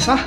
começar?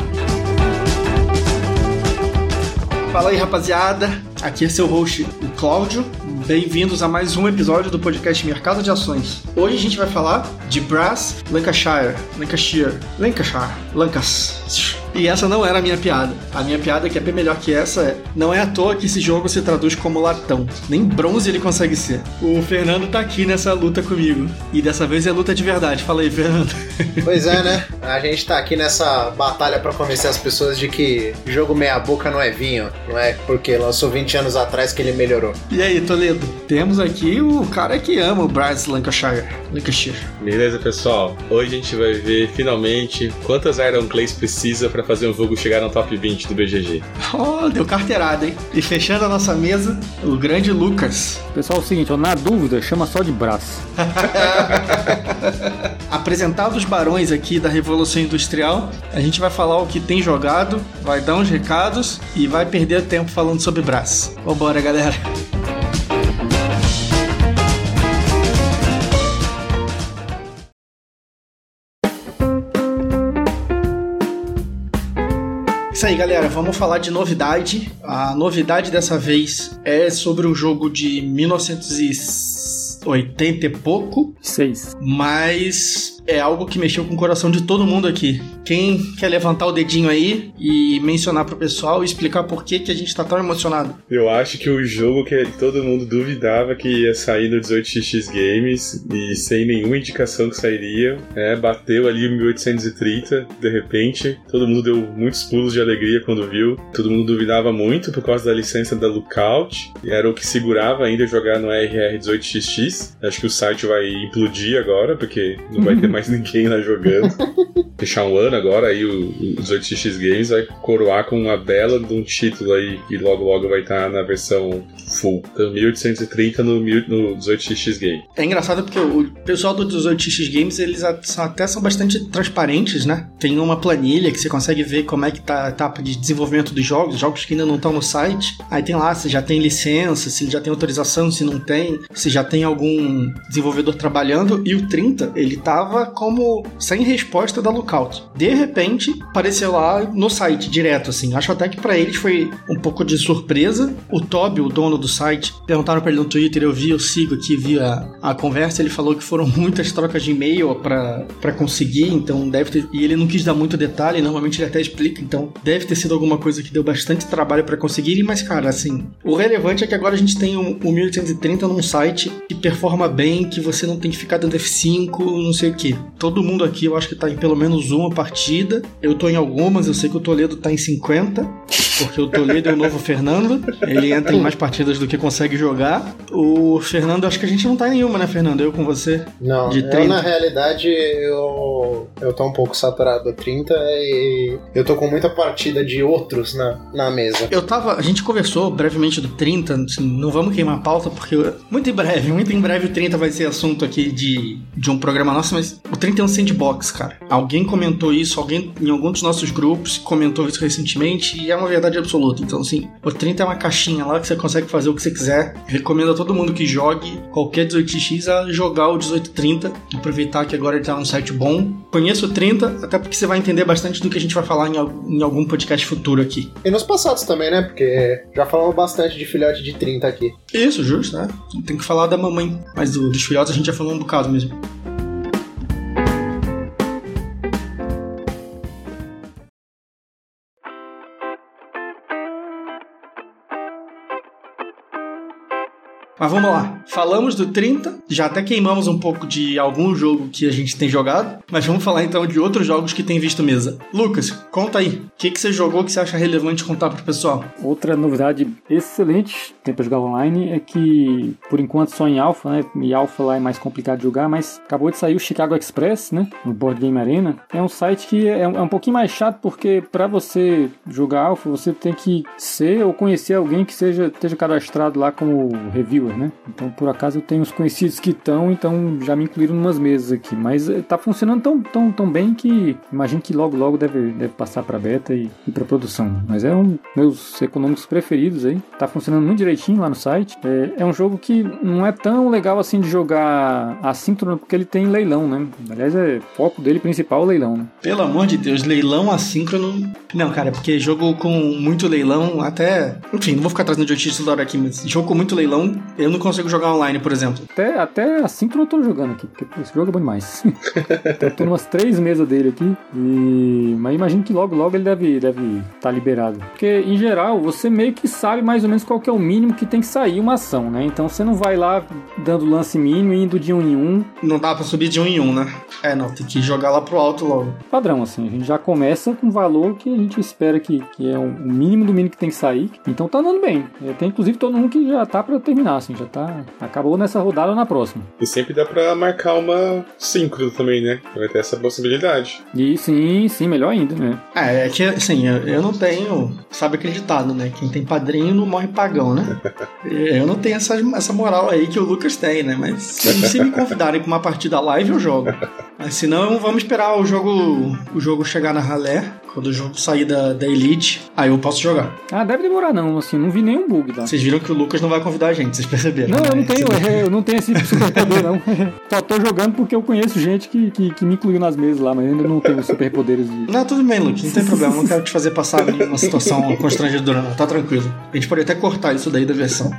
Fala aí, rapaziada. Aqui é seu host, o Cláudio. Bem-vindos a mais um episódio do podcast Mercado de Ações. Hoje a gente vai falar de Brass Lancashire, Lancashire, Lancashire, Lancashire. E essa não era a minha piada. A minha piada, que é bem melhor que essa, é: não é à toa que esse jogo se traduz como latão. Nem bronze ele consegue ser. O Fernando tá aqui nessa luta comigo. E dessa vez é luta de verdade. Fala aí, Fernando. Pois é, né? A gente tá aqui nessa batalha para convencer as pessoas de que jogo meia-boca não é vinho. Não é porque lançou 20 anos atrás que ele melhorou. E aí, Toledo? Temos aqui o cara que ama o Bryce Lancashire. Lancashire. Beleza, pessoal? Hoje a gente vai ver finalmente quantas Iron Clays precisa para fazer um jogo chegar no top 20 do BGG. Oh, deu carteirada, hein? E fechando a nossa mesa, o grande Lucas. Pessoal, é o seguinte, ó, na dúvida, chama só de braço. Apresentado os barões aqui da Revolução Industrial, a gente vai falar o que tem jogado, vai dar uns recados e vai perder tempo falando sobre braço. Vambora, galera. Isso aí, galera. Vamos falar de novidade. A novidade dessa vez é sobre um jogo de 1980 e pouco. Seis. Mas é algo que mexeu com o coração de todo mundo aqui. Quem quer levantar o dedinho aí e mencionar pro pessoal e explicar por que, que a gente tá tão emocionado? Eu acho que o jogo que todo mundo duvidava que ia sair no 18x Games e sem nenhuma indicação que sairia, é, bateu ali 1830, de repente, todo mundo deu muitos pulos de alegria quando viu. Todo mundo duvidava muito por causa da licença da Lookout, e era o que segurava ainda jogar no RR 18xx. Acho que o site vai implodir agora, porque não vai ter mais ninguém lá jogando. Fechar um ano agora, aí o, o 18x Games vai coroar com uma bela de um título aí que logo logo vai estar na versão full. Então 1830 no, no 18x Game. É engraçado porque o pessoal do 18x Games, eles até são bastante transparentes, né? Tem uma planilha que você consegue ver como é que tá a etapa de desenvolvimento dos jogos, jogos que ainda não estão no site. Aí tem lá se já tem licença, se já tem autorização, se não tem, se já tem algum desenvolvedor trabalhando. E o 30, ele tava como sem resposta da Lookout. De repente, apareceu lá no site direto, assim. Acho até que para eles foi um pouco de surpresa. O Toby, o dono do site, perguntaram para ele no Twitter, eu vi, eu sigo aqui, vi a, a conversa, ele falou que foram muitas trocas de e-mail para conseguir, então deve ter... E ele não quis dar muito detalhe, normalmente ele até explica, então deve ter sido alguma coisa que deu bastante trabalho para conseguir, mas cara, assim, o relevante é que agora a gente tem o, o 1830 num site que performa bem, que você não tem que ficar dando F5, não sei o que. Todo mundo aqui eu acho que tá em pelo menos uma partida. Eu tô em algumas, eu sei que o Toledo tá em 50, porque o Toledo é o novo Fernando. Ele entra em mais partidas do que consegue jogar. O Fernando, acho que a gente não tá em nenhuma, né, Fernando? Eu com você. Não, de 30. eu na realidade eu, eu tô um pouco saturado do 30 e eu tô com muita partida de outros na, na mesa. Eu tava. A gente conversou brevemente do 30, assim, não vamos queimar a pauta, porque muito em breve, muito em breve o 30 vai ser assunto aqui de, de um programa nosso, mas o 30 é um sandbox, cara. Alguém comentou isso, alguém em algum dos nossos grupos comentou isso recentemente e é uma verdade absoluta. Então, assim, o 30 é uma caixinha lá que você consegue fazer o que você quiser. Recomendo a todo mundo que jogue qualquer 18x a jogar o 1830. Aproveitar que agora ele tá num site bom. Conheça o 30, até porque você vai entender bastante do que a gente vai falar em, em algum podcast futuro aqui. E nos passados também, né? Porque já falamos bastante de filhote de 30 aqui. Isso, justo, né? Tem que falar da mamãe, mas do, dos filhotes a gente já falou um bocado mesmo. Mas vamos lá. Falamos do 30, já até queimamos um pouco de algum jogo que a gente tem jogado, mas vamos falar então de outros jogos que tem visto mesa. Lucas, conta aí. O que, que você jogou que você acha relevante contar pro pessoal? Outra novidade excelente tem pra jogar online é que, por enquanto, só em alpha, né? E alpha lá é mais complicado de jogar, mas acabou de sair o Chicago Express, né? No Board Game Arena. É um site que é um, é um pouquinho mais chato porque para você jogar alpha, você tem que ser ou conhecer alguém que seja esteja cadastrado lá como reviewer. Né? Então, por acaso, eu tenho uns conhecidos que estão, então já me incluíram umas mesas aqui. Mas eh, tá funcionando tão, tão, tão bem que imagino que logo, logo deve, deve passar para beta e, e para produção. Mas é um meus econômicos preferidos aí. Tá funcionando muito direitinho lá no site. É, é um jogo que não é tão legal assim de jogar assíncrono, porque ele tem leilão, né? Aliás, é foco dele principal o leilão, né? Pelo amor de Deus, leilão assíncrono. Não, cara, porque jogo com muito leilão, até. Enfim, não vou ficar trazendo notícias toda hora aqui, mas jogo com muito leilão, eu não consigo jogar online, por exemplo. Até, até assíncrono eu tô jogando aqui, porque esse jogo é bom demais. eu tô numas três mesas dele aqui, e... mas imagino que logo, logo ele deve estar deve tá liberado. Porque, em geral, você meio que sabe mais ou menos qual que é o mínimo que tem que sair uma ação, né? Então você não vai lá dando lance mínimo e indo de um em um. Não dá pra subir de um em um, né? É, não, tem que jogar lá pro alto logo. Padrão, assim, a gente já começa com o valor que a gente espera que, que é o mínimo do mínimo que tem que sair. Então tá andando bem. Tem inclusive todo mundo que já tá pra terminar, assim, já tá. Acabou nessa rodada ou na próxima. E sempre dá pra marcar uma síncrono também, né? Vai ter essa possibilidade. E sim, sim, melhor ainda, né? É, é que assim, eu, eu não tenho. Sabe aquele ditado, né? Quem tem padrinho não morre pagão, né? eu não tenho essa, essa moral aí que o Lucas tem, né? Mas se, se me convidarem pra uma partida live, eu jogo. Mas se não, vamos esperar o jogo, o jogo chegar na ralé. Quando o jogo sair da, da Elite, aí eu posso jogar. Ah, deve demorar não, assim, não vi nenhum bug, tá? Vocês viram que o Lucas não vai convidar a gente, vocês perceberam? Não, né? eu não tenho, eu não tenho esse superpoder, não. Só tô jogando porque eu conheço gente que, que, que me incluiu nas mesas lá, mas ainda não tenho superpoderes de. Não, tudo bem, Lucas, não tem problema. Não quero te fazer passar uma situação constrangedora, não. Tá tranquilo. A gente pode até cortar isso daí da versão.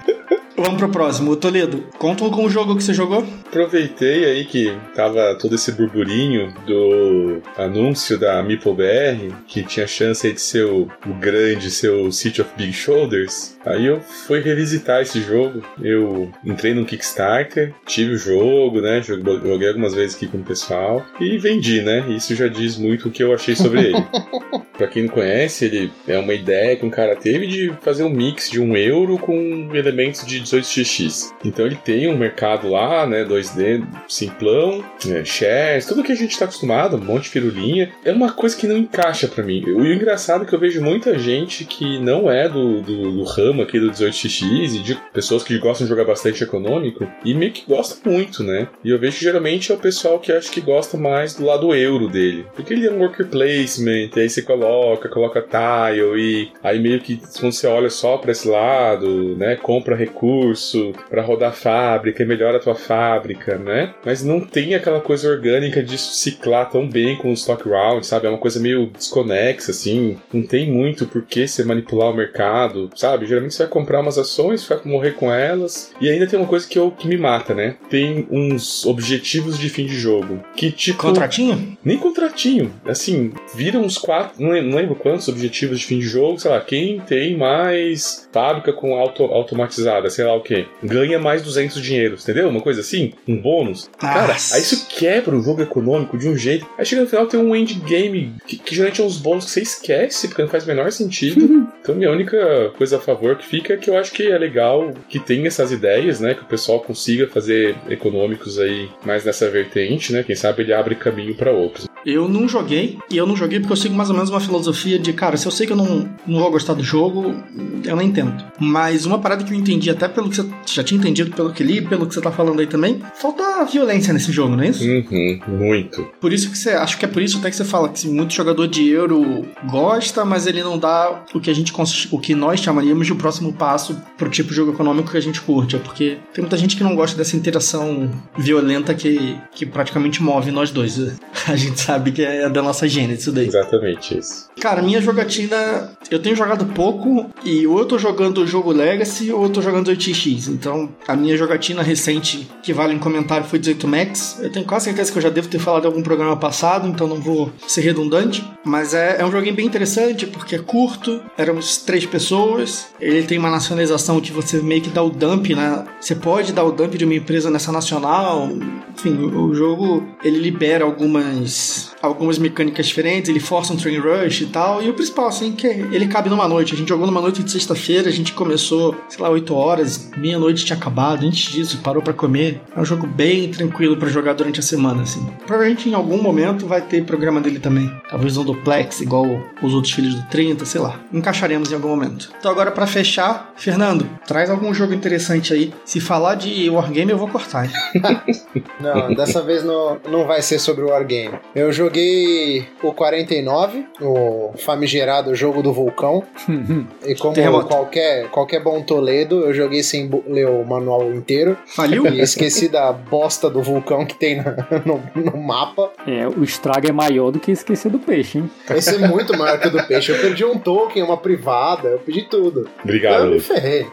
Vamos pro próximo. Toledo, conta com o jogo que você jogou. Aproveitei aí que tava todo esse burburinho do anúncio da MeepleBR, que tinha chance de ser o, o grande, seu City of Big Shoulders. Aí eu fui revisitar esse jogo. Eu entrei no Kickstarter, tive o jogo, né? Joguei algumas vezes aqui com o pessoal e vendi, né? Isso já diz muito o que eu achei sobre ele. pra quem não conhece, ele é uma ideia que um cara teve de fazer um mix de um euro com elementos de 18xx. Então ele tem um mercado lá, né, 2D, simplão, é, shares, tudo que a gente tá acostumado, um monte de firulinha. É uma coisa que não encaixa para mim. O engraçado é que eu vejo muita gente que não é do, do, do ramo aqui do 18xx e de pessoas que gostam de jogar bastante econômico e meio que gostam muito, né? E eu vejo que geralmente é o pessoal que acho que gosta mais do lado euro dele. Porque ele é um worker placement, aí você coloca, coloca tile e aí meio que quando você olha só para esse lado, né, compra recurso para rodar a fábrica e melhora a tua fábrica, né? Mas não tem aquela coisa orgânica de ciclar tão bem com os stock rounds, sabe? É uma coisa meio desconexa, assim. Não tem muito por que você manipular o mercado, sabe? Geralmente você vai comprar umas ações, vai morrer com elas. E ainda tem uma coisa que, eu, que me mata, né? Tem uns objetivos de fim de jogo. Que tipo. Contratinho? Nem contratinho. Assim, viram uns quatro. Não lembro quantos objetivos de fim de jogo. Sei lá, quem tem mais fábrica com auto, automatizada, sei lá o que, ganha mais 200 dinheiros, entendeu? Uma coisa assim, um bônus. Nossa. Cara, aí isso quebra o jogo econômico de um jeito. Aí chega no final tem um endgame que, que geralmente é uns bônus que você esquece, porque não faz o menor sentido. então, minha única coisa a favor que fica é que eu acho que é legal que tenha essas ideias, né? Que o pessoal consiga fazer econômicos aí mais nessa vertente, né? Quem sabe ele abre caminho para outros. Eu não joguei, e eu não joguei porque eu sigo mais ou menos uma filosofia de, cara, se eu sei que eu não, não vou gostar do jogo, eu nem tento. Mas uma parada que eu entendi, até pelo que você já tinha entendido, pelo que li, pelo que você tá falando aí também, falta violência nesse jogo, não é isso? Uhum, muito. Por isso que você, acho que é por isso até que você fala que muito jogador de euro gosta, mas ele não dá o que a gente, o que nós chamaríamos de o próximo passo pro tipo de jogo econômico que a gente curte. É porque tem muita gente que não gosta dessa interação violenta que, que praticamente move nós dois. A gente sabe que é da nossa gênese isso daí. Exatamente isso. Cara, minha jogatina, eu tenho jogado pouco e ou eu tô jogando o jogo Legacy ou eu tô jogando 8x. Então, a minha jogatina recente que vale um comentário foi 18 Max. Eu tenho quase certeza que eu já devo ter falado em algum programa passado, então não vou ser redundante. Mas é, é um joguinho bem interessante porque é curto, éramos três pessoas. Ele tem uma nacionalização que você meio que dá o dump, né? Você pode dar o dump de uma empresa nessa nacional. Enfim, o jogo ele libera algumas algumas, mecânicas diferentes, ele força um train rush e tal. E o principal, assim, que ele cabe numa noite. A gente jogou numa noite de sexta-feira, a gente começou, sei lá, 8 horas, meia-noite tinha acabado, antes disso, parou para comer. É um jogo bem tranquilo para jogar durante a semana, assim. Provavelmente em algum momento vai ter programa dele também. Talvez um duplex, igual os outros filhos do 30, sei lá. Encaixaremos em algum momento. Então agora para fechar, Fernando, traz algum jogo interessante aí. Se falar de Wargame, eu vou cortar. não, dessa vez não, não vai ser sobre o Wargame. Eu joguei o 49, o famigerado jogo do vulcão. e como qualquer, qualquer bom Toledo, eu joguei sem ler o manual inteiro. Faliu? E esqueci da bosta do vulcão que tem no, no, mapa. É, o estrago é maior do que esquecer do peixe, hein? Esse é muito maior que o do peixe. Eu perdi um token, uma privada, eu perdi tudo. Obrigado. Eu me ferrei.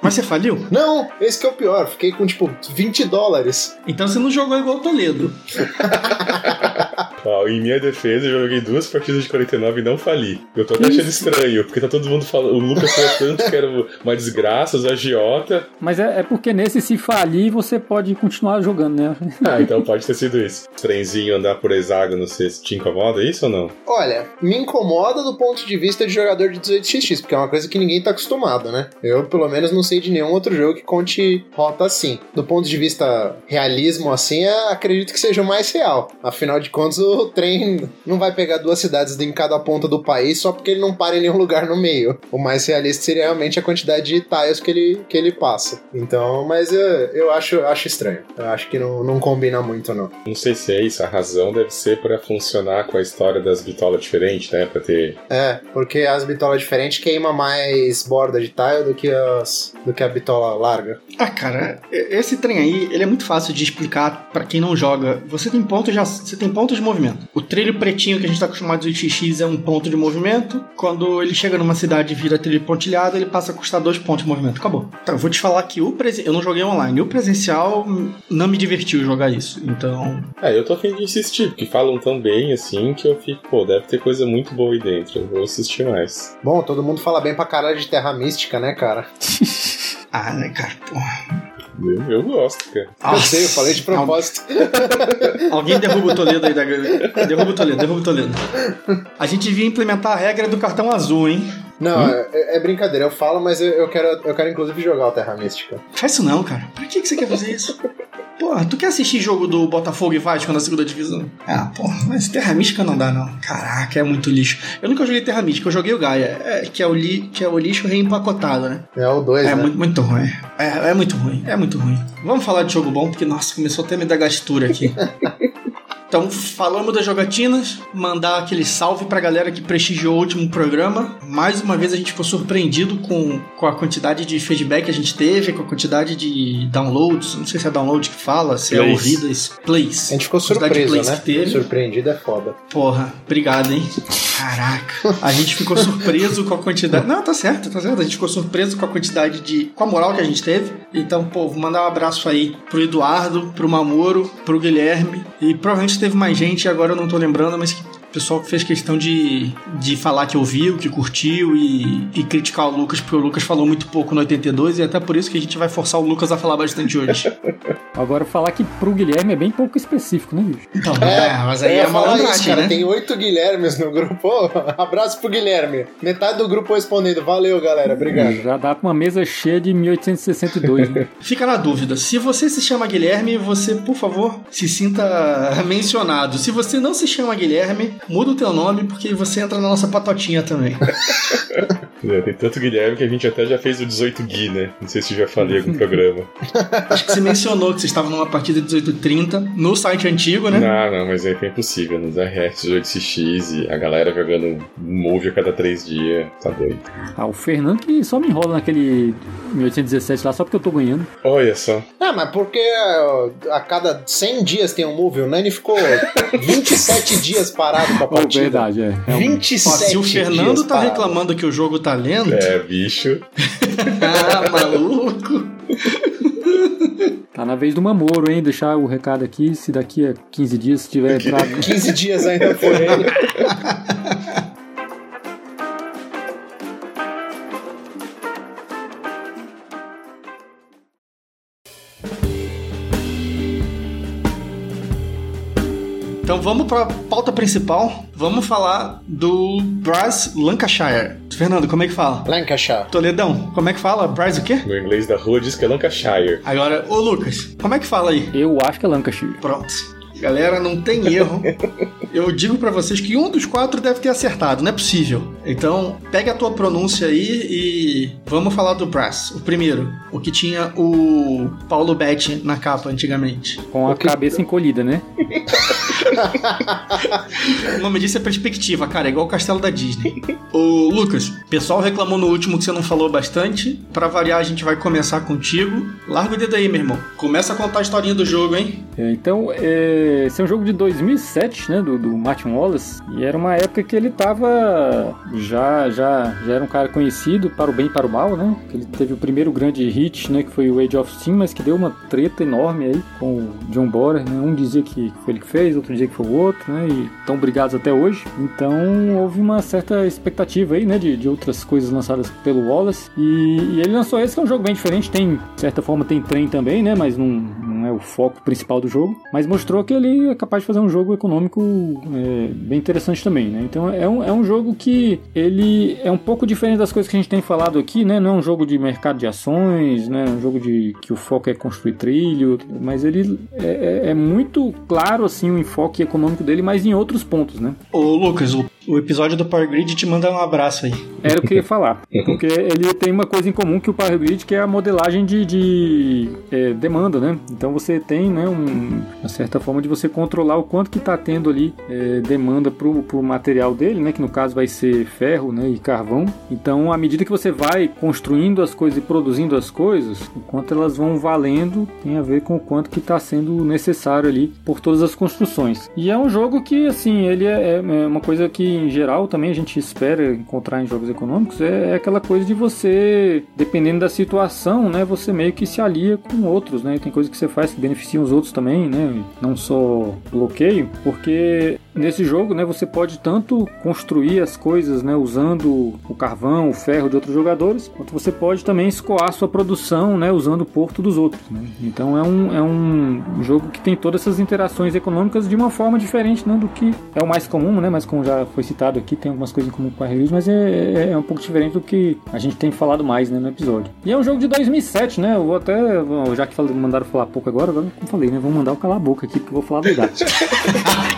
Mas você faliu? Não, esse que é o pior. Fiquei com, tipo, 20 dólares. Então você não jogou igual o Toledo. Ó, em minha defesa, eu joguei duas partidas de 49 e não fali. Eu tô até achando estranho, porque tá todo mundo falando. O Lucas falou tanto que era uma desgraça, os agiota. Mas é, é, porque nesse, se falir, você pode continuar jogando, né? ah, então pode ter sido isso. Trenzinho andar por hexágono, você te incomoda isso ou não? Olha, me incomoda do ponto de vista de jogador de 18xx, porque é uma coisa que ninguém tá acostumado, né? Eu, pelo menos, não sei de nenhum outro jogo que conte rota assim. Do ponto de vista realismo, assim, acredito que seja o mais real. Afinal de contas, o trem não vai pegar duas cidades em cada ponta do país só porque ele não para em nenhum lugar no meio. O mais realista seria realmente a quantidade de tiles que ele, que ele passa. Então, mas eu, eu acho, acho estranho. Eu acho que não, não combina muito, não. Não sei se é isso. A razão deve ser para funcionar com a história das bitolas diferentes, né? Pra ter. É, porque as bitolas diferentes queima mais borda de tile do que, as, do que a bitola larga. Ah, cara, esse trem aí, ele é muito fácil de explicar para quem não joga. Você tem pontos já, você tem pontos movimento. O trilho pretinho que a gente tá acostumado de XX é um ponto de movimento. Quando ele chega numa cidade e vira trilho pontilhado, ele passa a custar dois pontos de movimento. Acabou. Então, eu vou te falar que o presen... eu não joguei online. O presencial não me divertiu jogar isso. Então. É, eu tô afim de insistir, porque falam tão bem assim que eu fico, pô, deve ter coisa muito boa aí dentro. Eu vou assistir mais. Bom, todo mundo fala bem pra caralho de Terra Mística, né, cara? ah, né, cara, porra. Eu, eu gosto, cara. Nossa. Eu sei, eu falei de propósito. Alguém derruba o Toledo aí da. Derruba o Toledo, derruba o Toledo. A gente devia implementar a regra do cartão azul, hein? Não, hum? é, é, brincadeira, eu falo, mas eu, eu, quero, eu quero inclusive jogar o Terra Mística. Faz isso não, cara. Pra que, que você quer fazer isso? Porra, tu quer assistir jogo do Botafogo e Vasco na segunda divisão? Ah, porra, mas Terra Mística não dá, não. Caraca, é muito lixo. Eu nunca joguei Terra Mística, eu joguei o Gaia, é, que, é o li, que é o lixo reempacotado, né? É o 2, é né? Muito, muito ruim. É, é muito ruim, é muito ruim. Vamos falar de jogo bom, porque, nossa, começou até me dar gastura aqui. Então, falamos das jogatinas, mandar aquele salve pra galera que prestigiou o último programa. Mais uma vez a gente ficou surpreendido com, com a quantidade de feedback que a gente teve, com a quantidade de downloads. Não sei se é download que fala, se é plays. é ouvidas, plays. A gente ficou surpreso, né? Surpreendido é foda. Porra, obrigado, hein? Caraca, a gente ficou surpreso com a quantidade. Não, tá certo, tá certo. A gente ficou surpreso com a quantidade de. com a moral que a gente teve. Então, pô, vou mandar um abraço aí pro Eduardo, pro Mamoro, pro Guilherme e provavelmente teve mais gente, agora eu não tô lembrando, mas que pessoal fez questão de, de falar que ouviu, que curtiu e, e criticar o Lucas, porque o Lucas falou muito pouco no 82 e até por isso que a gente vai forçar o Lucas a falar bastante hoje. Agora, falar que pro Guilherme é bem pouco específico, né, bicho? Então, é, é mas aí é malandragem, cara, né? Tem oito Guilhermes no grupo. abraço pro Guilherme. Metade do grupo respondendo. Valeu, galera. Obrigado. Já dá pra uma mesa cheia de 1862, né? Fica na dúvida. Se você se chama Guilherme, você, por favor, se sinta mencionado. Se você não se chama Guilherme, muda o teu nome porque você entra na nossa patotinha também. É, tem tanto Guilherme que a gente até já fez o 18 Gui, né? Não sei se já falei algum programa. Acho que você mencionou que você estava numa partida de 1830 no site antigo, né? Não, não, mas é que é impossível. Nos RS 18X e a galera jogando move a cada três dias. Tá doido. Ah, o Fernando que só me enrola naquele 1817 lá só porque eu tô ganhando. Olha só. Ah, mas porque a cada 100 dias tem um move. O Nani ficou 27 dias parado com a partida. Oh, verdade, é. é 27 Se o Fernando tá parado. reclamando que o jogo tá lento. É, bicho. ah, maluco. Tá na vez do Mamoro, hein? Deixar o recado aqui, se daqui a 15 dias tiver entrado. 15 dias ainda foi vamos para a pauta principal. Vamos falar do Brass Lancashire. Fernando, como é que fala? Lancashire. Toledão, como é que fala? Brass o quê? No inglês da rua diz que é Lancashire. Agora, ô Lucas, como é que fala aí? Eu acho que é Lancashire. Pronto. Galera, não tem erro. Eu digo para vocês que um dos quatro deve ter acertado, não é possível. Então, pega a tua pronúncia aí e vamos falar do Brass. O primeiro, o que tinha o Paulo Betti na capa antigamente. Com a cabeça encolhida, né? o nome disso é perspectiva, cara, é igual o castelo da Disney. Ô, Lucas, o pessoal reclamou no último que você não falou bastante. Para variar, a gente vai começar contigo. Larga o dedo aí, meu irmão. Começa a contar a historinha do jogo, hein? É, então, é, esse é um jogo de 2007, né, do, do Martin Wallace, e era uma época que ele tava já, já, já era um cara conhecido para o bem e para o mal, né? Ele teve o primeiro grande hit, né, que foi o Age of Steam, mas que deu uma treta enorme aí com o John Borer, né? Um dizia que foi ele que fez, outro dizia que foi o outro, né? E estão brigados até hoje. Então, houve uma certa expectativa aí, né, de, de outras coisas lançadas pelo Wallace. E, e ele lançou esse que é um jogo bem diferente, tem, de certa forma, tem trem também, né? Mas não, não é o foco principal do jogo, mas mostrou que ele é capaz de fazer um jogo econômico é, bem interessante também, né? Então é um, é um jogo que ele é um pouco diferente das coisas que a gente tem falado aqui, né? Não é um jogo de mercado de ações, né? É um jogo de que o foco é construir trilho, mas ele é, é, é muito claro assim o enfoque econômico dele, mas em outros pontos, né? Ô Lucas, o o episódio do Power Grid te manda um abraço aí. Era o que eu ia falar. Porque ele tem uma coisa em comum que o Power Grid, que é a modelagem de, de é, demanda, né? Então você tem né, um, uma certa forma de você controlar o quanto que está tendo ali é, demanda pro, pro material dele, né? Que no caso vai ser ferro né, e carvão. Então, à medida que você vai construindo as coisas e produzindo as coisas, o quanto elas vão valendo tem a ver com o quanto que está sendo necessário ali por todas as construções. E é um jogo que, assim, ele é, é uma coisa que em geral também a gente espera encontrar em jogos econômicos é, é, aquela coisa de você, dependendo da situação, né, você meio que se alia com outros, né? Tem coisas que você faz que beneficiam os outros também, né? Não só bloqueio, porque nesse jogo, né, você pode tanto construir as coisas, né, usando o carvão, o ferro de outros jogadores, quanto você pode também escoar sua produção, né, usando o porto dos outros. Né? Então é um, é um jogo que tem todas essas interações econômicas de uma forma diferente, né, do que é o mais comum, né? Mas como já foi citado aqui, tem algumas coisas em comum com a reviews, mas é, é, é, um pouco diferente do que a gente tem falado mais né, no episódio. E é um jogo de 2007, né? Eu vou até, já que mandaram falar pouco agora, agora como falei, né? Vou mandar o calar a boca aqui, porque eu vou falar a verdade.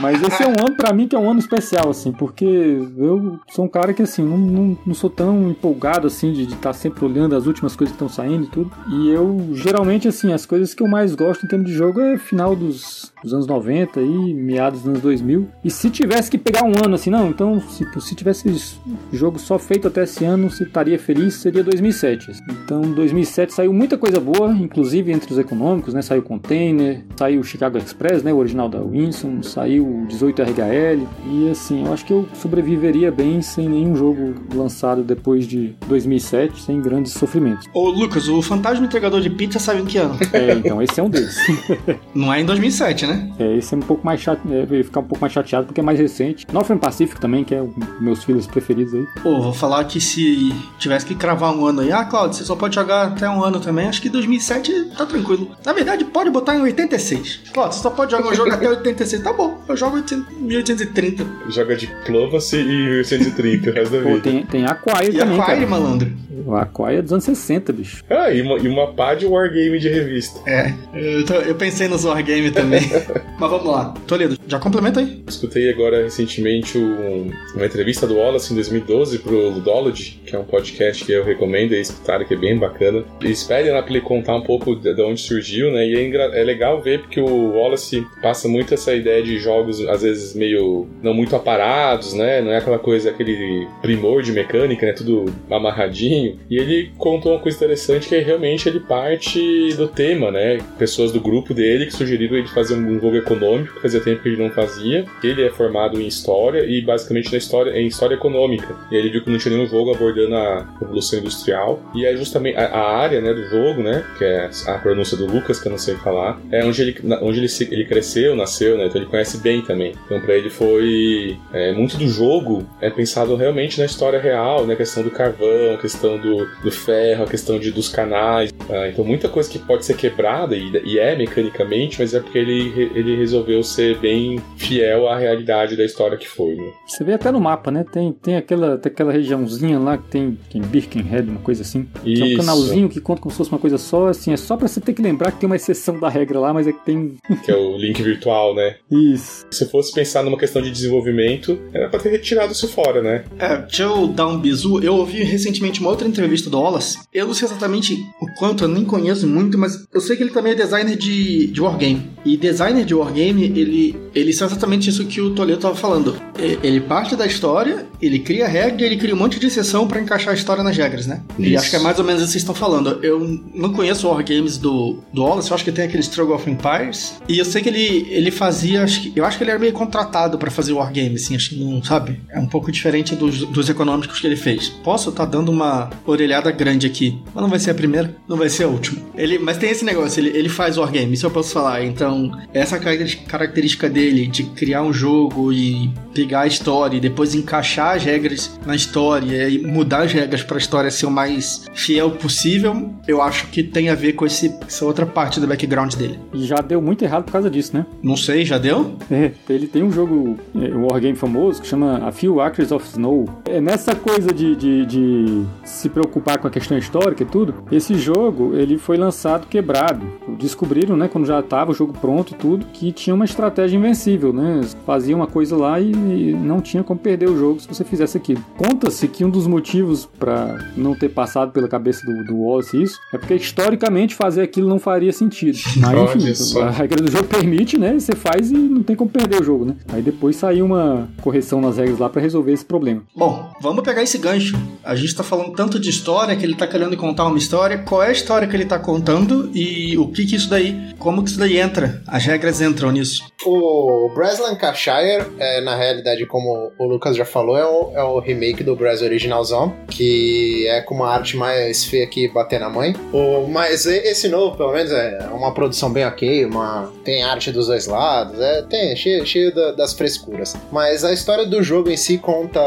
Mas esse é um ano, para mim, que é um ano especial, assim, porque eu sou um cara que, assim, não, não, não sou tão empolgado, assim, de estar tá sempre olhando as últimas coisas que estão saindo e tudo. E eu, geralmente, assim, as coisas que eu mais gosto em termos de jogo é final dos, dos anos 90 e meados dos anos 2000. E se tivesse que pegar um ano, assim, não, então, se, se tivesse jogo só feito até esse ano, se estaria feliz, seria 2007. Assim. Então, 2007 saiu muita coisa boa, inclusive entre os econômicos, né? Saiu Container, saiu Chicago Express, né? O original da Winston, saiu 18RHL. E assim, eu acho que eu sobreviveria bem sem nenhum jogo lançado depois de 2007, sem grandes sofrimentos. Ô Lucas, o Fantasma Entregador de Pizza saiu em que ano? É, então, esse é um deles. Não é em 2007, né? É, esse é um pouco mais chato, é, ficar um pouco mais chateado porque é mais recente. Northern Pacific também, que é o meus filhos preferidos aí. Pô, vou falar que se tivesse que cravar um ano aí, ah, Claudio, você só pode jogar até um ano também, acho que 2007 tá tranquilo. Na verdade, pode botar em 86. Claudio, você só pode jogar um jogo até 86, tá bom. Eu jogo 1830. Joga Diplomacy e 1830 o resto da vida. tem, tem Aquaia e também, Aquaia, malandro. O Aquaia é dos anos 60, bicho. Ah, e uma, e uma pá de Wargame de revista. É, eu, tô, eu pensei nos Wargame também. Mas vamos lá. Toledo, já complementa aí. Escutei agora recentemente um, uma entrevista do Wallace em 2012 pro Ludology, que é um podcast que eu recomendo e escutar, que é bem bacana. E esperem lá pra ele contar um pouco de, de onde surgiu, né? E é, é legal ver porque o Wallace passa muito essa ideia de jogos, às vezes, meio não muito aparados, né? Não é aquela coisa, aquele primor de mecânica, né? Tudo amarradinho. E ele contou uma coisa interessante que é realmente ele parte do tema, né? Pessoas do grupo dele que sugeriram ele fazer um jogo econômico, que fazia tempo que ele não fazia. Ele é formado em história e basicamente na história em história econômica. E ele viu que não tinha nenhum jogo abordando a revolução industrial. E aí justamente a, a área, né, do jogo, né, que é a pronúncia do Lucas, que eu não sei falar, é onde ele onde ele, ele cresceu, nasceu, né? Então ele conhece bem também. Então para ele foi é, muito do jogo é pensado realmente na história real, né? A questão do carvão, a questão do, do ferro, a questão de, dos canais. Ah, então muita coisa que pode ser quebrada e, e, é mecanicamente, mas é porque ele, ele resolveu ser bem fiel à realidade da história que foi. Né? Você vê até no mapa, né? Tem, tem, aquela, tem aquela regiãozinha lá que tem, tem Birkenhead, uma coisa assim. Isso. É um canalzinho que conta como se fosse uma coisa só, assim, é só pra você ter que lembrar que tem uma exceção da regra lá, mas é que tem. Que é o link virtual, né? Isso. Se fosse pensar numa questão de desenvolvimento, era pra ter retirado isso fora, né? É, deixa eu dar um bizu. Eu ouvi recentemente uma outra entrevista do Wallace. Eu não sei exatamente o quanto, eu nem conheço muito, mas eu sei que ele também é designer de, de wargame. E designer de wargame, ele, ele é exatamente isso que o Toledo tava falando. E- Ele parte da história, ele cria regra e ele cria um monte de exceção pra encaixar a história nas regras, né? E Isso. acho que é mais ou menos isso que vocês estão falando. Eu não conheço wargames do, do Wallace, eu acho que tem aquele Struggle of Empires. E eu sei que ele, ele fazia, acho que, eu acho que ele era meio contratado pra fazer wargame, assim, acho que não, sabe? É um pouco diferente dos, dos econômicos que ele fez. Posso estar dando uma orelhada grande aqui, mas não vai ser a primeira, não vai ser a última. Ele, mas tem esse negócio, ele, ele faz wargame, isso eu posso falar. Então, essa característica dele de criar um jogo e pegar a história e depois encaixar as regras na história e mudar as regras pra história ser o mais fiel possível, eu acho que tem a ver com esse, essa outra parte do background dele. Já deu muito errado por causa disso, né? Não sei, já deu? É, ele tem um jogo, é, um wargame famoso, que chama A Few Acres of Snow. É nessa coisa de, de, de se preocupar com a questão histórica e tudo, esse jogo, ele foi lançado quebrado. Descobriram, né, quando já estava o jogo pronto e tudo, que tinha uma estratégia invencível, né? Fazia uma coisa lá e não tinha como perder o jogo se você fizesse aquilo. Conta-se que um dos motivos para não ter passado pela cabeça do, do Wallace isso, é porque historicamente fazer aquilo não faria sentido. Mas enfim, a regra do jogo permite, né? Você faz e não tem como perder o jogo, né? Aí depois saiu uma correção nas regras lá pra resolver esse problema. Bom, vamos pegar esse gancho. A gente tá falando tanto de história, que ele tá querendo contar uma história. Qual é a história que ele tá contando e o que que isso daí, como que isso daí entra? As regras entram nisso. O Brass Lancashire, é, na realidade, como o Lucas já falou, é o, é o remake do Brass originalzão, que é com uma arte mais feia que bater na mãe. O, mas esse novo, pelo menos, é uma produção bem ok, uma, tem arte dos dois lados, é, tem cheio, cheio da- das frescuras. Mas a história do jogo em si conta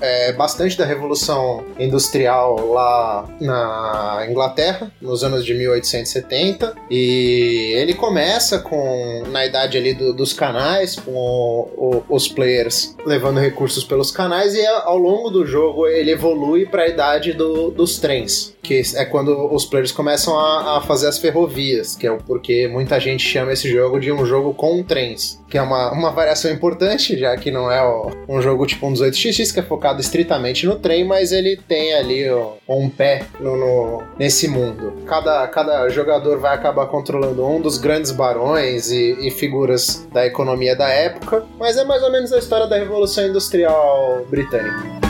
é, bastante da Revolução Industrial lá na Inglaterra, nos anos de 1870, e ele começa com na idade ali do- dos canais, com o- o- os players levando recursos pelos canais, e ao longo do jogo ele evolui para a idade do- dos trens, que é quando os players começam a, a fazer as ferrovias, que é porque muita gente chama esse jogo de um jogo com trens, que é uma, uma variação importante, já que não é um jogo tipo um 18xx que é focado estritamente no trem, mas ele tem ali ó, um pé no, no- nesse mundo. Cada, cada jogador vai acabar controlando um dos grandes barões e, e figuras da economia da época, mas é mais ou menos a história da Revolução Industrial Britânica.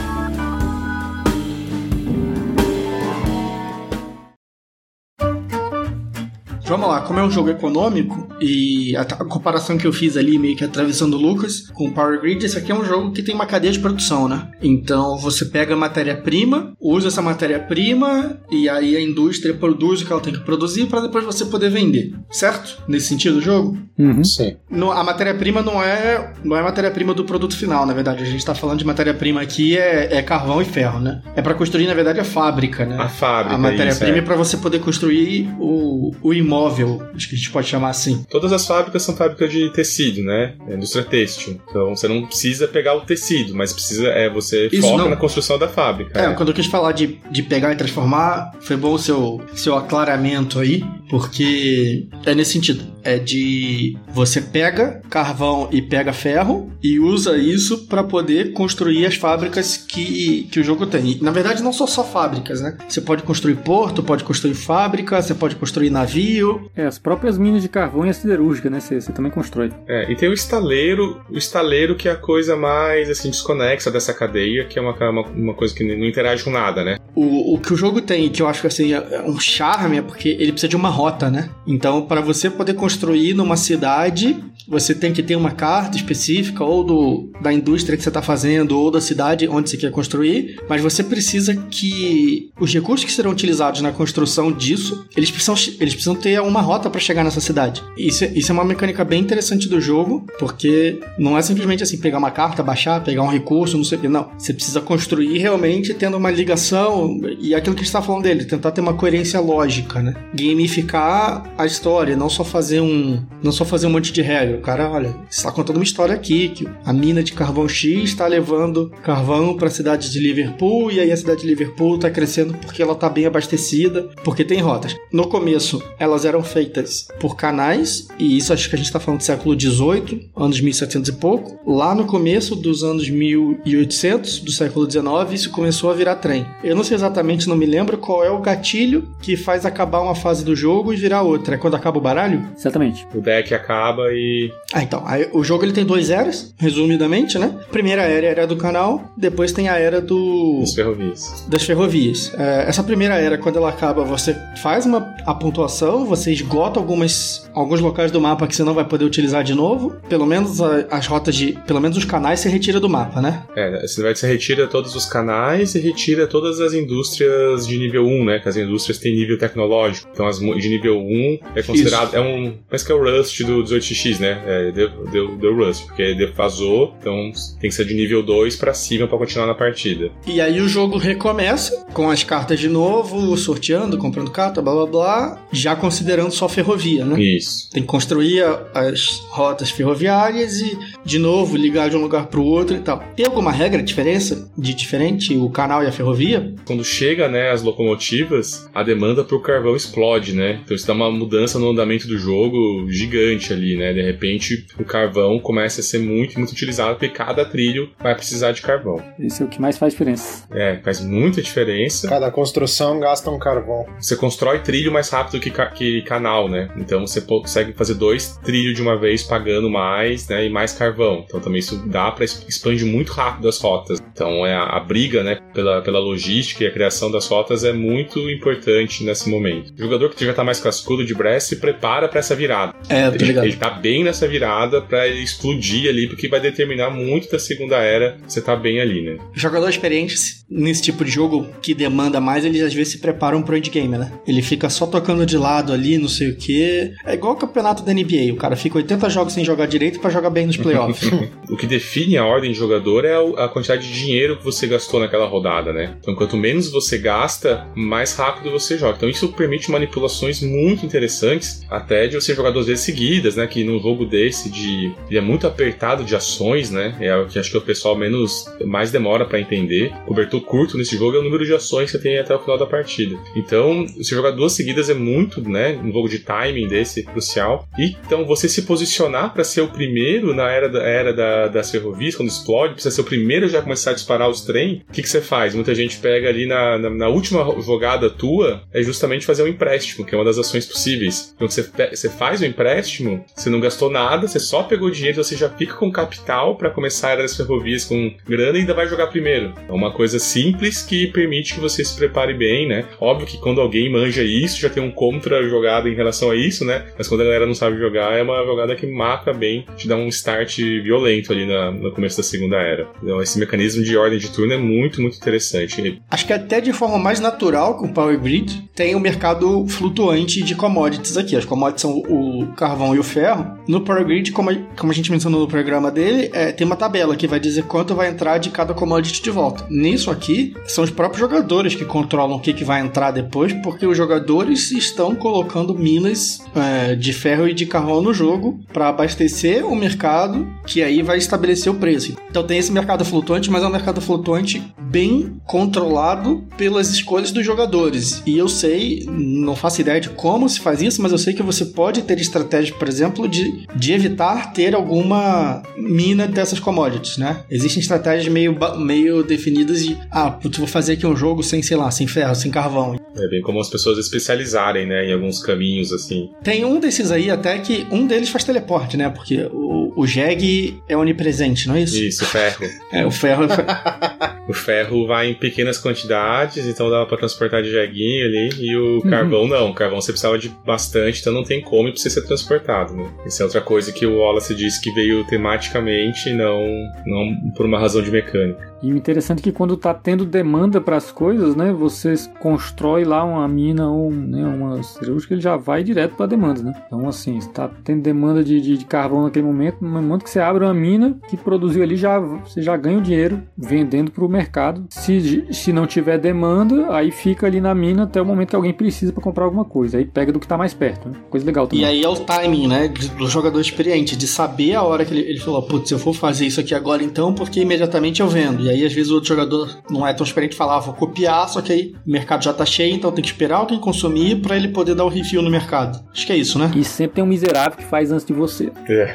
Vamos lá, como é um jogo econômico e a, a comparação que eu fiz ali, meio que atravessando o Lucas com o Power Grid, esse aqui é um jogo que tem uma cadeia de produção, né? Então você pega a matéria-prima, usa essa matéria-prima e aí a indústria produz o que ela tem que produzir para depois você poder vender, certo? Nesse sentido o jogo? Uhum. Sim. No- a matéria-prima não é, não é matéria-prima do produto final, na verdade. A gente tá falando de matéria-prima aqui é, é carvão e ferro, né? É para construir, na verdade, a fábrica, né? A fábrica, A matéria-prima é isso, para você poder construir o, o imóvel, acho que a gente pode chamar assim. Todas as fábricas são fábricas de tecido, né? É indústria têxtil. Então você não precisa pegar o tecido, mas precisa é você Isso, foca não. na construção da fábrica. É, quando eu quis falar de, de pegar e transformar, foi bom o seu, seu aclaramento aí, porque é nesse sentido. É de você pega carvão e pega ferro e usa isso para poder construir as fábricas que, que o jogo tem. E, na verdade, não são só fábricas, né? Você pode construir porto, pode construir fábrica, você pode construir navio. É, as próprias minas de carvão e a siderúrgica, né? Você você também constrói. É, e tem o estaleiro, o estaleiro que é a coisa mais assim desconexa dessa cadeia, que é uma, uma, uma coisa que não interage com nada, né? O, o que o jogo tem, que eu acho que assim, é um charme, é porque ele precisa de uma rota, né? Então, para você poder construir numa cidade, você tem que ter uma carta específica, ou do, da indústria que você está fazendo, ou da cidade onde você quer construir, mas você precisa que os recursos que serão utilizados na construção disso, eles precisam, eles precisam ter uma rota para chegar nessa cidade. Isso, é- isso é uma mecânica bem interessante do jogo, porque não é simplesmente assim, pegar uma carta, baixar, pegar um recurso, não sei o que, não. Você precisa construir realmente tendo uma ligação, e aquilo que a gente tá falando dele, tentar ter uma coerência lógica, né? Gamificar a história, não só fazer um. Não só fazer um monte de regra. O cara, olha, está contando uma história aqui, que a mina de carvão X está levando carvão para a cidade de Liverpool, e aí a cidade de Liverpool está crescendo porque ela está bem abastecida, porque tem rotas. No começo, elas eram feitas por canais, e isso acho que a gente está falando do século XVIII, anos 1700 e pouco. Lá no começo dos anos 1800 do século XIX, isso começou a virar trem. Eu não sei exatamente, não me lembro qual é o gatilho que faz acabar uma fase do jogo e virar outra. É quando acaba o baralho? Exatamente. O deck acaba e. Ah, então. Aí, o jogo ele tem duas eras, resumidamente, né? Primeira era é a era do canal, depois tem a era do. Das ferrovias. Das ferrovias. É, essa primeira era, quando ela acaba, você faz uma, a pontuação, você esgota algumas, alguns locais do mapa que você não vai poder utilizar de novo. Pelo menos a, as rotas de. Pelo menos os canais você retira do mapa, né? É, você vai você retira todos os canais e retira todas as indústrias de nível 1, né? Que as indústrias têm nível tecnológico. Então as de nível 1 é considerado. Isso. É um. Parece que é o Rust do 18x, né? É, deu, deu, deu Rust, porque defasou, então tem que ser de nível 2 para cima para continuar na partida. E aí o jogo recomeça com as cartas de novo, sorteando, comprando carta, blá blá blá, já considerando só ferrovia, né? Isso. Tem que construir as rotas ferroviárias e, de novo, ligar de um lugar para o outro e tal. Tem alguma regra, diferença de diferente o canal e a ferrovia? Quando chega, né, as locomotivas, a demanda por carvão explode, né? Então isso dá uma mudança no andamento do jogo gigante ali, né? De repente, o carvão começa a ser muito, muito utilizado porque cada trilho vai precisar de carvão. Isso é o que mais faz diferença. É, faz muita diferença. Cada construção gasta um carvão. Você constrói trilho mais rápido que, ca que canal, né? Então você consegue fazer dois trilhos de uma vez pagando mais, né? E mais carvão. Então também isso dá para expandir muito rápido as rotas. Então é a, a, briga, né, pela, pela logística e a criação das rotas é muito importante nesse momento. O jogador que já tá mais cascudo de Brest se prepara para essa virada. É, tô ligado. Ele, ele tá bem nessa virada para ele explodir ali, porque vai determinar muito da segunda era você tá bem ali, né? Jogador experiente nesse tipo de jogo que demanda mais, eles às vezes se preparam pro endgame, né? Ele fica só tocando de lado ali, não sei o que. É igual o campeonato da NBA, o cara fica 80 jogos sem jogar direito para jogar bem nos playoffs. o que define a ordem de jogador é a quantidade de dinheiro que você gastou naquela rodada, né? Então, quanto menos você gasta, mais rápido você joga. Então, isso permite manipulações muito interessantes, até de você jogar duas vezes seguidas, né? Que num jogo desse de ele é muito apertado de ações, né? É o que acho que o pessoal menos mais demora para entender. Cobertor curto nesse jogo é o número de ações que você tem até o final da partida. Então, se jogar duas seguidas é muito, né? Um jogo de timing desse crucial. E então você se posicionar para ser o primeiro na era da era da, das ferrovias quando explode, precisa ser o primeiro já começar a disparar os trem. O que, que você faz? Muita gente pega ali na, na, na, última jogada tua é justamente fazer um empréstimo, que é uma das ações possíveis. Então você, você faz o empréstimo, você não gastou nada, você só pegou dinheiro, você já fica com capital para começar a era das ferrovias com grana e ainda vai jogar primeiro. É uma coisa simples que permite que você se prepare bem, né? Óbvio que quando alguém manja isso, já tem um contra jogada em relação a isso, né? Mas quando a galera não sabe jogar, é uma jogada que mata bem, te dá um start violento ali na, no começo da segunda era. Então esse mecanismo de ordem de turno é muito, muito interessante. Acho que até de forma mais natural com o Power Grid tem o mercado flutuante de commodities aqui. As commodities são o carvão e o ferro. No Power Grid, como a, como a gente mencionou no programa dele, é, tem uma tabela que vai dizer quanto vai entrar de cada commodity de volta. Nisso aqui, são os próprios jogadores que controlam o que, que vai entrar depois, porque os jogadores estão colocando minas é, de ferro e de carvão no jogo para abastecer o mercado, que aí vai estabelecer o preço. Então tem esse mercado flutuante, mas é um mercado flutuante bem controlado pelas escolhas dos jogadores. E eu sei, não faço ideia de como se faz isso, mas eu sei que você pode ter estratégias, por exemplo, de, de evitar ter alguma mina dessas commodities, né? Existem estratégias meio, meio definidas de, ah, putz, vou fazer aqui um jogo sem, sei lá, sem ferro, sem carvão. É bem como as pessoas especializarem, né, em alguns caminhos, assim. Tem um desses aí até que um deles faz teleporte, né? Porque o, o Jeg é onipresente, não é isso? Isso, ferro. é, o ferro... o ferro vai em pequenas quantidades, então dá para transportar de jeguinho ali, e o uhum. carvão não. O carvão você precisava de bastante, então não tem como e precisa ser transportado, né? Isso é outra coisa que o Wallace disse que veio tematicamente, não, não por uma razão de mecânica. E o interessante é que quando tá tendo demanda para as coisas, né, você constrói lá uma mina ou né, uma cirúrgica, ele já vai direto para demanda, né? Então, assim, está tendo demanda de, de, de, carvão naquele momento, no momento que você abre uma mina que produziu ali, já, você já ganha o dinheiro vendendo para o mercado. Se, se não tiver demanda, aí fica ali na mina até o momento que alguém precisa para comprar alguma coisa. Aí pega do que está mais perto, né? Coisa legal também. E aí é o timing, né, do jogador experiente, de saber a hora que ele, ele falou, putz, eu vou fazer isso aqui agora então, porque imediatamente eu vendo. E aí, às vezes, o outro jogador não é tão experiente falar, ah, vou copiar, só que aí o mercado já tá cheio, então tem que esperar alguém consumir para ele poder dar o review no mercado. Acho que é isso, né? E sempre tem um miserável que faz antes de você. É.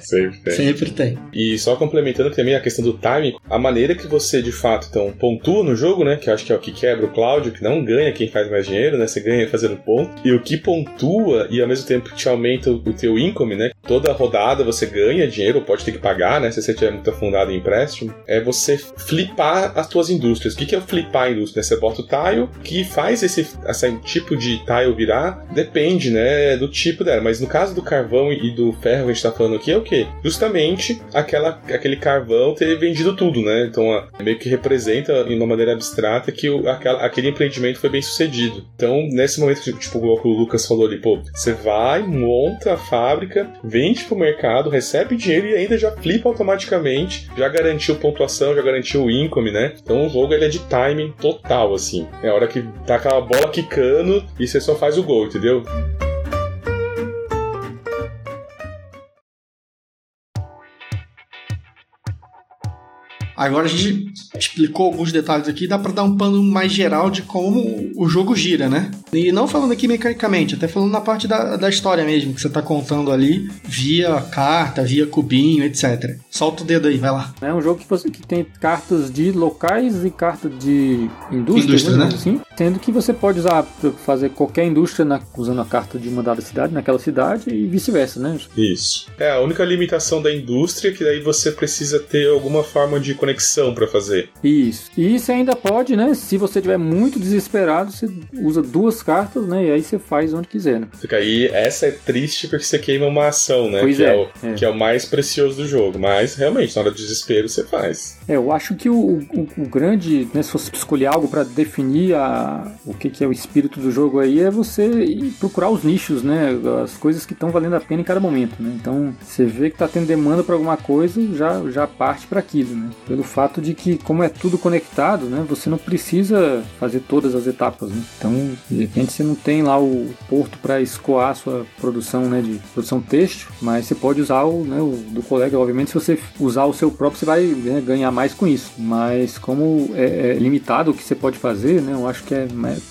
sempre tem. Sempre tem. E só complementando também a questão do timing, a maneira que você de fato então pontua no jogo, né? Que eu acho que é o que quebra o Cláudio, que não ganha quem faz mais dinheiro, né? Você ganha fazendo ponto. E o que pontua e ao mesmo tempo te aumenta o teu income, né? Toda rodada você ganha dinheiro, pode ter que pagar, né? Se você tiver muito afundado em empréstimo, é você flipar as tuas indústrias. O que é flipar a indústria? Você bota o tile, que faz esse, esse tipo de tile virar, depende, né? Do tipo dela. Mas no caso do carvão e do ferro a gente tá falando aqui, é o quê? Justamente aquela, aquele carvão ter vendido tudo, né? Então, meio que representa, em uma maneira abstrata, que o, aquela, aquele empreendimento foi bem sucedido. Então, nesse momento, tipo, o Lucas falou ali, pô, você vai, monta a fábrica, vende pro mercado, recebe dinheiro e ainda já flipa automaticamente, já garantiu pontuação, já garantiu o income, né? Então o jogo ele é de timing total, assim. É a hora que tá aquela bola quicando e você só faz o gol, entendeu? Agora a gente explicou alguns detalhes aqui, dá para dar um pano mais geral de como o jogo gira, né? E não falando aqui mecanicamente, até falando na parte da, da história mesmo, que você tá contando ali, via carta, via cubinho, etc. Solta o dedo aí, vai lá. É um jogo que, você, que tem cartas de locais e cartas de indústria, indústria né? Assim, sendo que você pode usar fazer qualquer indústria na, usando a carta de uma dada cidade naquela cidade e vice-versa, né? Isso. É, a única limitação da indústria é que daí você precisa ter alguma forma de conexão para fazer. Isso. E você ainda pode, né? Se você estiver muito desesperado, você usa duas cartas, né? E aí você faz onde quiser, né? Fica aí, essa é triste porque você queima uma ação, né? Pois que é, é, o, é. que é o mais precioso do jogo. Mas realmente, na hora do desespero, você faz. É, eu acho que o, o, o grande, né, se você escolher algo para definir a, o que, que é o espírito do jogo aí, é você procurar os nichos, né? As coisas que estão valendo a pena em cada momento, né? Então, você vê que tá tendo demanda para alguma coisa, já, já parte para aquilo, né? Pelo fato de que, como é tudo conectado, né? Você não precisa fazer todas as etapas, né? Então, de repente, você não tem lá o porto para escoar a sua produção, né? De produção têxtil, mas você pode usar o, né, o do colega. Obviamente, se você usar o seu próprio, você vai né, ganhar mais com isso. Mas como é, é, limitado o que você pode fazer, né? Eu acho que é,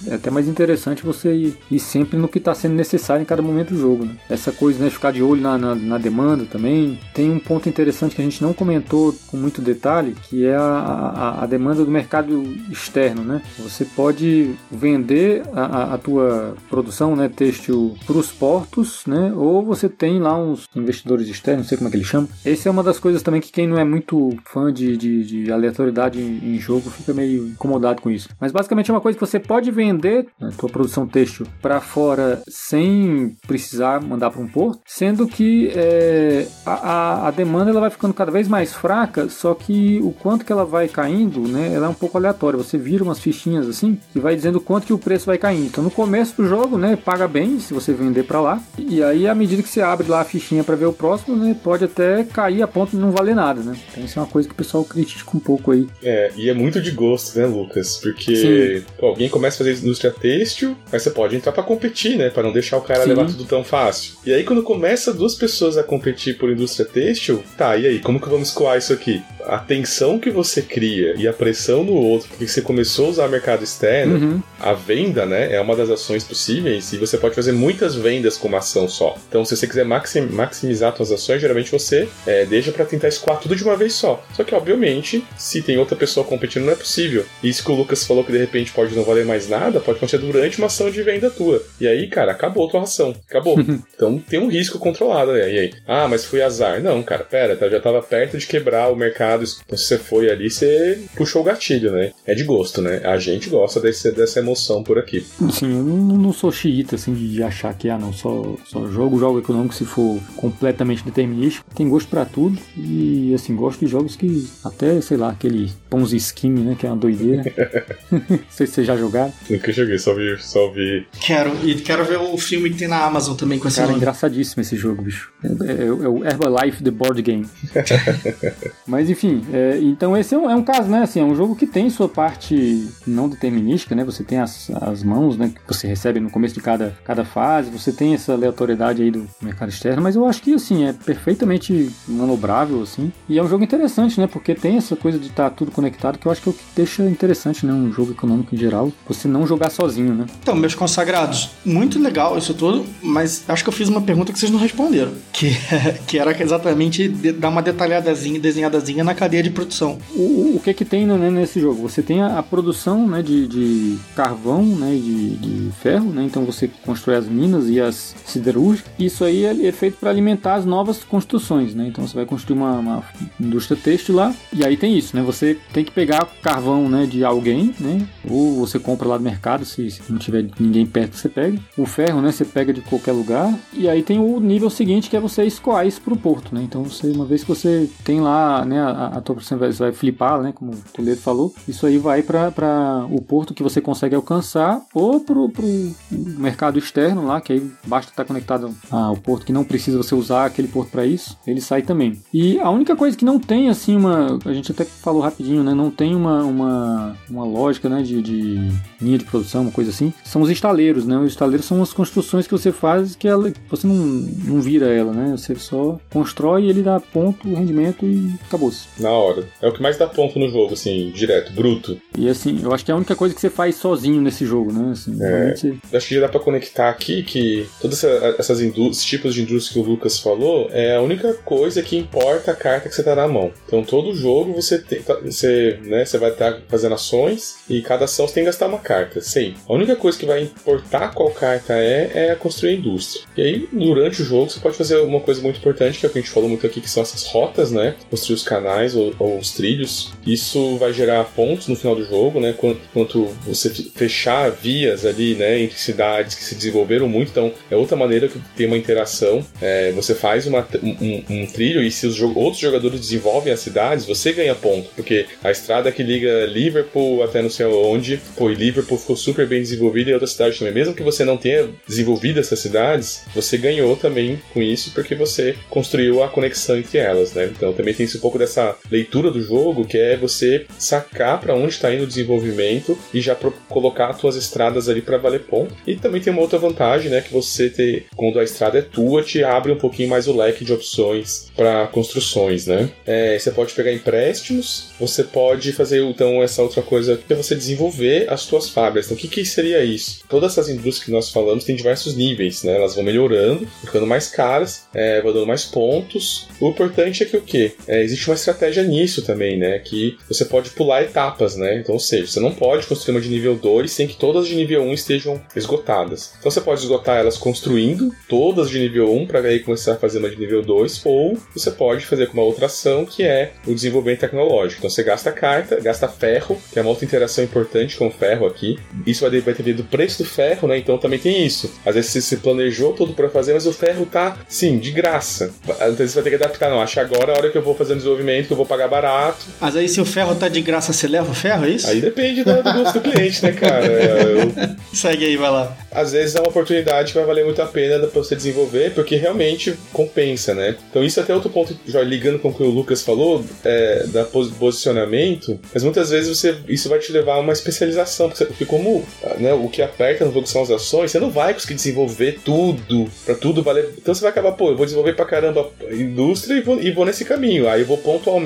é até mais interessante você ir, ir sempre no que está sendo necessário em cada momento do jogo, né? Essa coisa, né? Ficar de olho na, na, na demanda também. Tem um ponto interessante que a gente não comentou com muito detalhe, que é a, a, a demanda do mercado externo, né? Você pode vender a, a tua produção, né, têxtil para os portos, né? Ou você tem lá uns investidores externos, não sei como é que eles chamam. Essa é uma das coisas também que quem não é muito fã de, de, de aleatoriedade em, jogo fica meio incomodado com isso. Mas basicamente é uma coisa que você pode vender a tua produção têxtil para fora sem precisar mandar para um porto, sendo que é, a, a, demanda ela vai ficando cada vez mais fraca, só que o quanto que ela vai caindo, né, ela é um pouco aleatória. Você vira umas fichinhas assim e vai dizendo quanto que o preço vai caindo. Então no começo do jogo, né, paga bem se você vender para lá. E aí à medida que você abre lá a fichinha para ver o próximo, né, pode até cair a ponto de não valer nada, né? Então isso é uma coisa que o pessoal critica um pouco aí. É, e é muito de gosto, né, Lucas? Porque pô, alguém começa a fazer indústria têxtil, mas você pode entrar para competir, né, para não deixar o cara Sim. levar tudo tão fácil. E aí quando começa duas pessoas a competir por indústria têxtil, tá, e aí, como que vamos escoar isso aqui? A tensão que você cria e a pressão no outro, porque você começou a usar mercado externo, Uhum. a venda, né, é uma das ações possíveis e você pode fazer muitas vendas com uma ação só. Então, se você quiser maxim- maximizar suas ações, geralmente você é, deixa para tentar escoar tudo de uma vez só. Só que, obviamente, se tem outra pessoa competindo, não é possível. E isso que o Lucas falou que de repente pode não valer mais nada, pode acontecer durante uma ação de venda tua. E aí, cara, acabou a tua ação. Acabou. então tem um risco controlado. né? E aí, ah, mas foi azar. Não, cara, pera, tá- já tava perto de quebrar o mercado se você foi ali, você puxou o gatilho, né? É de gosto, né? A gente gosta desse, dessa emoção por aqui. Sim, eu não, não sou xiita, assim, de achar que, ah, não, só, só jogo jogo econômico se for completamente determinístico. Tem gosto para tudo e, assim, gosto de jogos que até, sei lá, aquele Ponzi Scheme, né, que é uma doideira. não sei se vocês já jogaram. Nunca joguei, só vi, só vi. Quero, e quero ver o filme que tem na Amazon também com esse Cara, é nome. engraçadíssimo esse jogo, bicho. É, é- é o Herbalife The Board Game. Mas enfim, é, então esse é um, é um caso, né? Assim, é um jogo que tem sua parte não determinística, né? Você tem as, as mãos, né? Que você recebe no começo de cada, cada fase, você tem essa aleatoriedade aí do mercado externo, mas eu acho que, assim, é perfeitamente manobrável, assim. E é um jogo interessante, né? Porque tem essa coisa de estar tudo conectado, que eu acho que é o que deixa interessante, né? Um jogo econômico em geral, você não jogar sozinho, né? Então, meus consagrados, muito legal isso tudo, mas acho que eu fiz uma pergunta que vocês não responderam. Que, que era exatamente dar uma detalhadazinha, desenhadazinha na cadeia de produção. O, o- o que que tem né, nesse jogo? Você tem a, a produção né, de, de carvão né, e de, de ferro, né? então você constrói as minas e as siderúrgicas. Isso aí é, é feito para alimentar as novas construções, né? Então você vai construir uma, uma indústria têxtil lá e aí tem isso, né? Você tem que pegar carvão né, de alguém, né? Ou você compra lá do mercado, se, se não tiver ninguém perto você pega. O ferro, né? Você pega de qualquer lugar. E aí tem o nível seguinte que é você escoar isso pro porto, né? Então você, uma vez que você tem lá, né, a, a tua produção vai, flipar, né? Como o Toledo falou, isso aí vai para o porto que você consegue alcançar ou pro, pro mercado externo lá, que aí basta estar conectado ao porto que não precisa você usar aquele porto para isso, ele sai também. E a única coisa que não tem, assim, uma. A gente até falou rapidinho, né? Não tem uma, uma, uma lógica, né? De, de linha de produção, uma coisa assim. São os estaleiros, né? Os estaleiros são as construções que você faz que ela, você não, não vira ela, né? Você só constrói ele dá ponto, rendimento e acabou-se. Na hora. É o que mais dá ponto no jogo, assim, direto, bruto. E assim, eu acho que é a única coisa que você faz sozinho nesse jogo, né? Assim, você- Acho que já dá pra conectar aqui que todos essa, essas esses tipos de indústria que o Lucas falou é a única coisa que importa a carta que você tá na mão. Então todo jogo você tem, tá- você, né, você vai estar fazendo ações e cada ação você tem que gastar uma carta. Sim. A única coisa que vai importar qual carta é é construir a indústria. E aí durante o jogo você pode fazer uma coisa muito importante que é o que a gente falou muito aqui que são essas rotas, né? Construir os canais ou, ou os trilhos. Isso vai gerar pontos no final do jogo, né? Quanto, quanto você fe- fechar vias ali, né? Entre cidades que se desenvolveram muito. Então, é outra maneira que tem uma interação. É, você faz uma, um, um trilho e se os jo- outros jogadores desenvolvem as cidades, você ganha ponto. Porque a estrada que liga Liverpool até não sei onde, e Liverpool ficou super bem desenvolvida e outras cidades também. Mesmo que você não tenha desenvolvido essas cidades, você ganhou também com isso porque você construiu a conexão entre elas, né? Então também tem esse um pouco dessa leitura do jogo que é você sacar para onde está indo o desenvolvimento e já colocar as tuas estradas ali para valer ponto. E também tem uma outra vantagem, né? Que você ter, quando a estrada é tua, te abre um pouquinho mais o leque de opções para construções, né? É, você pode pegar empréstimos, você pode fazer então essa outra coisa que é você desenvolver as tuas fábricas. Então o que, que seria isso? Todas essas indústrias que nós falamos têm diversos níveis, né? Elas vão melhorando, ficando mais caras, é, vão dando mais pontos. O importante é que o quê? É, existe uma estratégia nisso também, né? Que você pode pular etapas, né? Então, ou seja, você não pode construir uma de nível 2 sem que todas de nível 1 estejam esgotadas. Então você pode esgotar elas construindo todas de nível 1 para aí começar a fazer uma de nível 2, ou você pode fazer com uma outra ação que é o desenvolvimento tecnológico. Então você gasta carta, gasta ferro, que é uma outra interação importante com o ferro aqui. Isso vai, depender do preço do ferro, né? Então também tem isso. Às vezes você se planejou tudo para fazer, mas o ferro tá, sim, de graça. Vezes você vai ter que adaptar, não. Acho agora a hora que eu vou fazer o desenvolvimento, eu vou pagar barato. Mas aí se o ferro tá de graça, você leva o ferro, é isso? Aí depende do, do gosto do cliente, né, cara? Eu- Segue aí, vai lá. às vezes é uma oportunidade que vai valer muito a pena pra você desenvolver, porque realmente compensa, né? Então isso é até outro ponto, já ligando com o que o Lucas falou, é, da pos- posicionamento, mas muitas vezes você, isso vai te levar a uma especialização, porque como né, o que aperta no jogo são as ações, você não vai conseguir desenvolver tudo, pra tudo valer. Então você vai acabar, pô, eu vou desenvolver pra caramba a indústria e vou, e vou nesse caminho. Aí eu vou pontualmente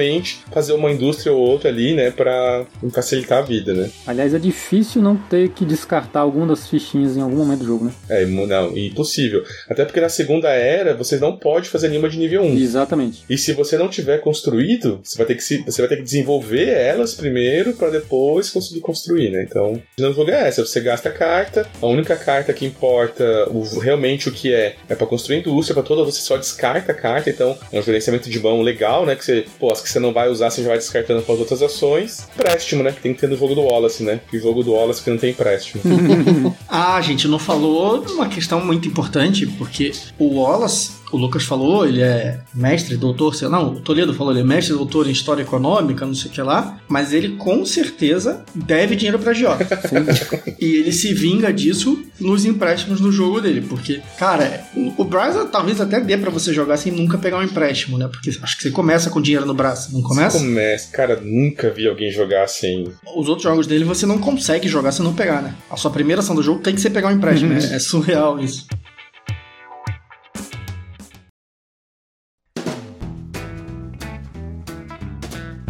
fazer uma indústria ou outra ali, né, pra facilitar a vida, né? Aliás, é difícil não ter que descartar alguma das fichinhas em algum momento do jogo, né? É, não, impossível. Até porque na segunda era você não pode fazer nenhuma de nível 1. Exatamente. E se você não tiver construído, você vai ter que, se, você vai ter que desenvolver elas primeiro para depois conseguir construir, né? Então, o jogo é essa, você gasta a carta, a única carta que importa o, realmente o que é, é para construir indústria, para toda você só descarta a carta, então é um gerenciamento de mão legal, né? Que você, pô, as que você não vai usar, você já vai descartando para as outras ações. Empréstimo, né? Que tem que ter no jogo do Wallace, né? E o jogo do Wallace que não tem empréstimo. ah, gente não falou uma questão muito importante, porque o Wallace o Lucas falou, ele é mestre, doutor, sei não, o Toledo falou, ele é mestre, doutor em história econômica, não sei o que lá, mas ele com certeza deve dinheiro pra Giota. e ele se vinga disso nos empréstimos no jogo dele, porque, cara, o Bryce talvez até dê para você jogar sem nunca pegar um empréstimo, né? Porque acho que você começa com dinheiro no braço, não começa? Você começa, cara, nunca vi alguém jogar sem. Os outros jogos dele você não consegue jogar se não pegar, né? A sua primeira ação do jogo tem que ser pegar um empréstimo, uhum. é, é surreal isso.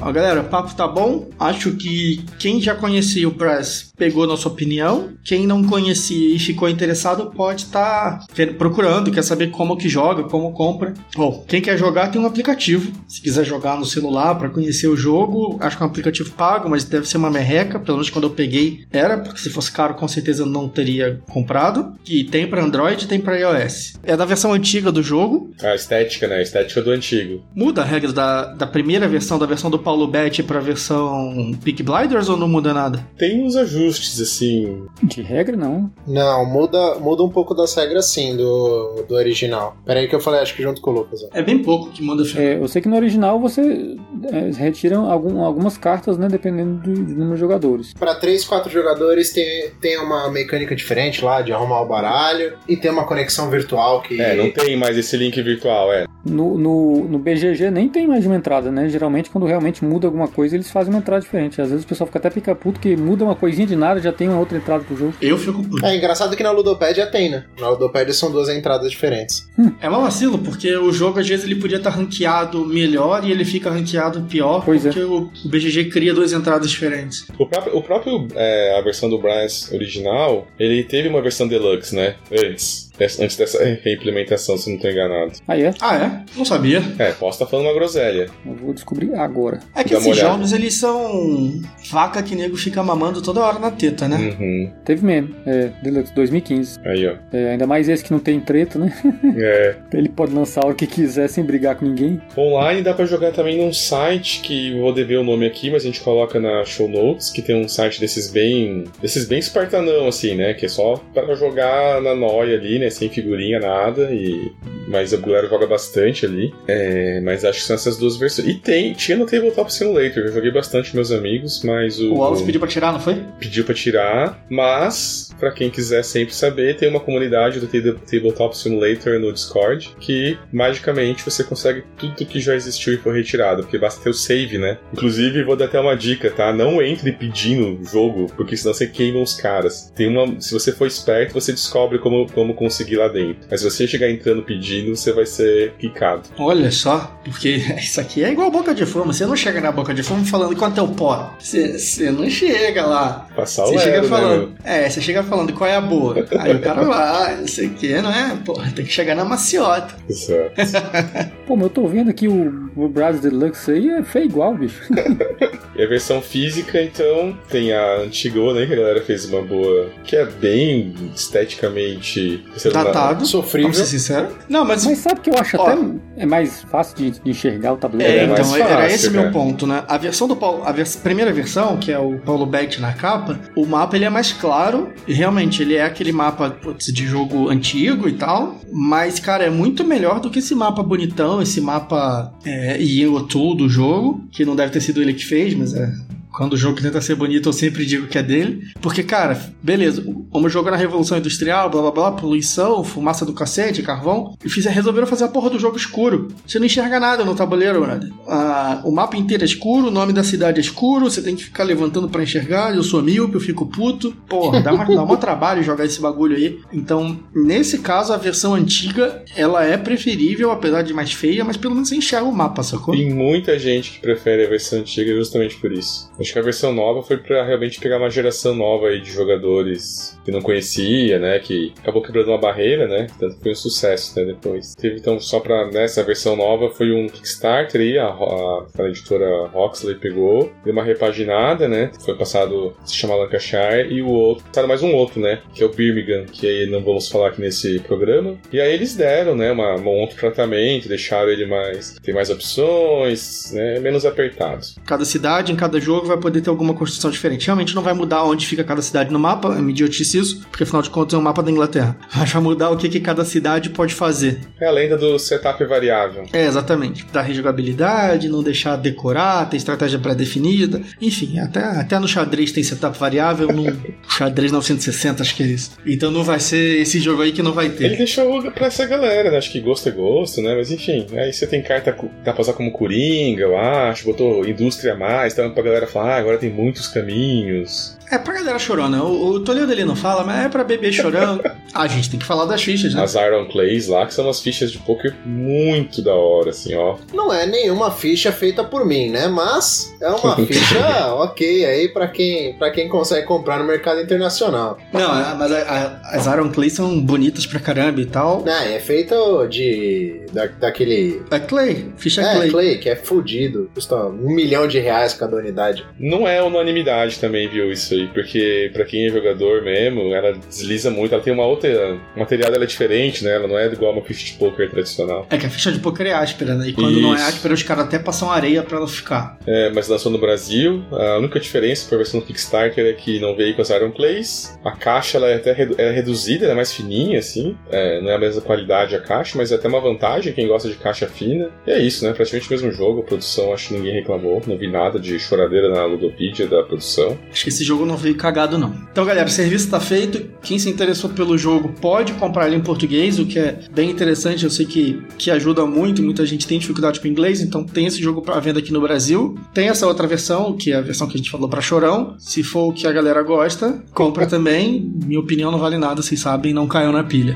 Ó, galera, o papo tá bom. Acho que quem já conhecia o Press pegou nossa opinião. Quem não conhecia e ficou interessado pode estar tá procurando, quer saber como que joga, como compra. Bom, quem quer jogar tem um aplicativo. Se quiser jogar no celular para conhecer o jogo, acho que é um aplicativo pago, mas deve ser uma merreca. Pelo menos quando eu peguei era, porque se fosse caro com certeza eu não teria comprado. E tem para Android e tem para iOS. É da versão antiga do jogo. A estética, né? A estética do antigo. Muda a regra da, da primeira versão, da versão do Paulo Paulo Bet pra versão Peak Blinders ou não muda nada? Tem uns ajustes, assim. De regra, não. Não, muda, muda um pouco das regras, sim, do, do original. Pera aí que eu falei, acho que junto com o Lucas. É bem pouco que muda. É, eu sei que no original você é, retira algum, algumas cartas, né, dependendo do, do, número de jogadores. Pra 3, 4 jogadores tem, tem uma mecânica diferente lá de arrumar o baralho e tem uma conexão virtual que. É, não tem mais esse link virtual, é. No, no, no BGG nem tem mais de uma entrada, né? Geralmente quando realmente muda alguma coisa, eles fazem uma entrada diferente. Às vezes o pessoal fica até pica puto que muda uma coisinha de nada, já tem uma outra entrada pro jogo. Eu fico puto. É engraçado que na Ludopad tem, né? Na Ludopad são duas entradas diferentes. Hum. É um vacilo, porque o jogo às vezes ele podia estar ranqueado melhor e ele fica ranqueado pior, pois é. porque é. o, o, BGG cria duas entradas diferentes. O próprio, o próprio é, a versão do Bryce original, ele teve uma versão deluxe, né? Antes antes dessa reimplementação, se não estou enganado. Ah, é? Ah, é? Não sabia. É, posso estar falando uma groselha. Eu vou descobrir agora. É que esses jogos, eles são faca que nego fica mamando toda hora na teta, né? Uhum. Teve mesmo. É, Deluxe 2015. Aí, ó. É, ainda mais esse que não tem treta, né? É. Ele pode lançar o que quiser sem brigar com ninguém. Online dá para jogar também num site que vou dever o nome aqui, mas a gente coloca na show notes, que tem um site desses bem. desses bem espartanão, assim, né? Que é só para jogar na noia ali, né? Né? Sem figurinha, nada. E... Mas a galera joga bastante ali. É... Mas acho que são essas duas versões. E tem, tinha no Tabletop Simulator. Eu joguei bastante meus amigos, mas o. O Wallace pediu pra tirar, não foi? Pediu pra tirar, mas, para quem quiser sempre saber, tem uma comunidade do Tabletop Simulator no Discord que magicamente você consegue tudo que já existiu e foi retirado, porque basta ter o save, né? Inclusive, vou dar até uma dica, tá? Não entre pedindo jogo, porque senão você queima os caras. Tem uma. Se você for esperto, você descobre como, como conseguir conseguir lá dentro. Mas se você chegar entrando pedindo, você vai ser quicado. Olha só, porque isso aqui é igual boca de fumo. Você não chega na boca de fumo falando quanto é o pó. Você, você não chega lá. Passar o Você chega né, falando. Né, é, você chega falando qual é a boa. Aí o cara vai, não sei o que, não é? Pô, tem que chegar na maciota. Exato. Pô, mas eu tô vendo aqui o, o Brasil Deluxe aí, é feio igual, bicho. e a versão física, então, tem a antigona, né, que a galera fez uma boa. que é bem esteticamente Datado. Sofrível. Vamos ser sincero. Não, mas. Mas sabe que eu acho Ó, até é mais fácil de, de enxergar o tabuleiro. É, é então, fácil, era esse cara. meu ponto, né? A versão do Paulo. A vers primeira versão, que é o Paulo Bet na capa, o mapa ele é mais claro. E realmente, ele é aquele mapa putz, de jogo antigo e tal. Mas, cara, é muito melhor do que esse mapa bonitão, esse mapa é, Tool do jogo. Que não deve ter sido ele que fez, mas é quando o jogo tenta ser bonito, eu sempre digo que é dele. Porque, cara, beleza, como jogo na Revolução Industrial, blá blá blá, poluição, fumaça do cacete, carvão, e fizeram, resolveram fazer a porra do jogo escuro. Você não enxerga nada no tabuleiro, brother. Ah, o mapa inteiro é escuro, o nome da cidade é escuro, você tem que ficar levantando para enxergar. Eu sou míope, eu fico puto. Porra, dá, uma, dá um trabalho jogar esse bagulho aí. Então, nesse caso, a versão antiga, ela é preferível, apesar de mais feia, mas pelo menos você enxerga o mapa, sacou? Tem muita gente que prefere a versão antiga justamente por isso Acho que a versão nova foi para realmente pegar uma geração nova aí de jogadores que não conhecia, né? Que acabou quebrando uma barreira, né? Tanto foi um sucesso, né? Depois. Teve então só para nessa versão nova foi um Kickstarter aí, a, a, a editora Roxley pegou, deu uma repaginada, né? Foi passado, se chama Lancashire, e o outro, passaram mais um outro, né? Que é o Birmingham, que aí não vamos falar aqui nesse programa. E aí eles deram, né? Uma, um outro tratamento, deixaram ele mais. tem mais opções, né? Menos apertado. Cada cidade, em cada jogo, vai poder ter alguma construção diferente. Realmente não vai mudar onde fica cada cidade no mapa, é idiotice isso, porque afinal de contas é um mapa da Inglaterra. Mas vai mudar o que, que cada cidade pode fazer. É a lenda do setup variável. É, exatamente. Dar rejogabilidade, não deixar decorar, tem estratégia pré-definida. Enfim, até, até no xadrez tem setup variável, no xadrez 960, acho que é isso. Então não vai ser esse jogo aí que não vai ter. Ele deixou pra essa galera, né? Acho que gosto é gosto, né? Mas enfim, aí você tem carta dá pra usar como Coringa, eu acho, botou indústria mais, então pra galera falar, agora tem muitos caminhos. É pra galera chorona. O, o Toledo ele não fala, mas é pra beber chorando. a gente tem que falar das fichas, né? As Iron Clays lá, que são umas fichas de poker muito da hora, assim, ó. Não é nenhuma ficha feita por mim, né? Mas é uma ficha ok aí pra quem, pra quem consegue comprar no mercado internacional. Não, é, mas a, a, as Iron Clays são bonitas pra caramba e tal. Não, é feito de. Da, daquele. É Clay, ficha é, Clay. Clay, que é fudido. Custa um milhão de reais cada unidade. Não é unanimidade também, viu, isso aí, porque para quem é jogador mesmo, ela desliza muito, ela tem uma outra. O material dela é diferente, né? Ela não é igual uma ficha de poker tradicional. É que a ficha de poker é áspera, né? E quando Isso. não é áspera, os caras até passam areia para ela ficar. É, mas lançou no Brasil. A única diferença pra versão do Kickstarter é que não veio com as Iron Plays. A caixa ela é até redu é reduzida, ela é mais fininha, assim. É, não é a mesma qualidade a caixa, mas é até uma vantagem quem gosta de caixa fina. E é isso, né? Praticamente o mesmo jogo. A produção, acho que ninguém reclamou. Não vi nada de choradeira na Ludopedia da produção. Acho que esse jogo não veio cagado, não. Então, galera, o serviço está feito. Quem se interessou pelo jogo pode comprar ele em português, o que é bem interessante. Eu sei que, que ajuda muito. Muita gente tem dificuldade com inglês, então tem esse jogo para venda aqui no Brasil. Tem essa outra versão, que é a versão que a gente falou para Chorão. Se for o que a galera gosta, compra também. Minha opinião não vale nada, vocês sabem, não caiu na pilha.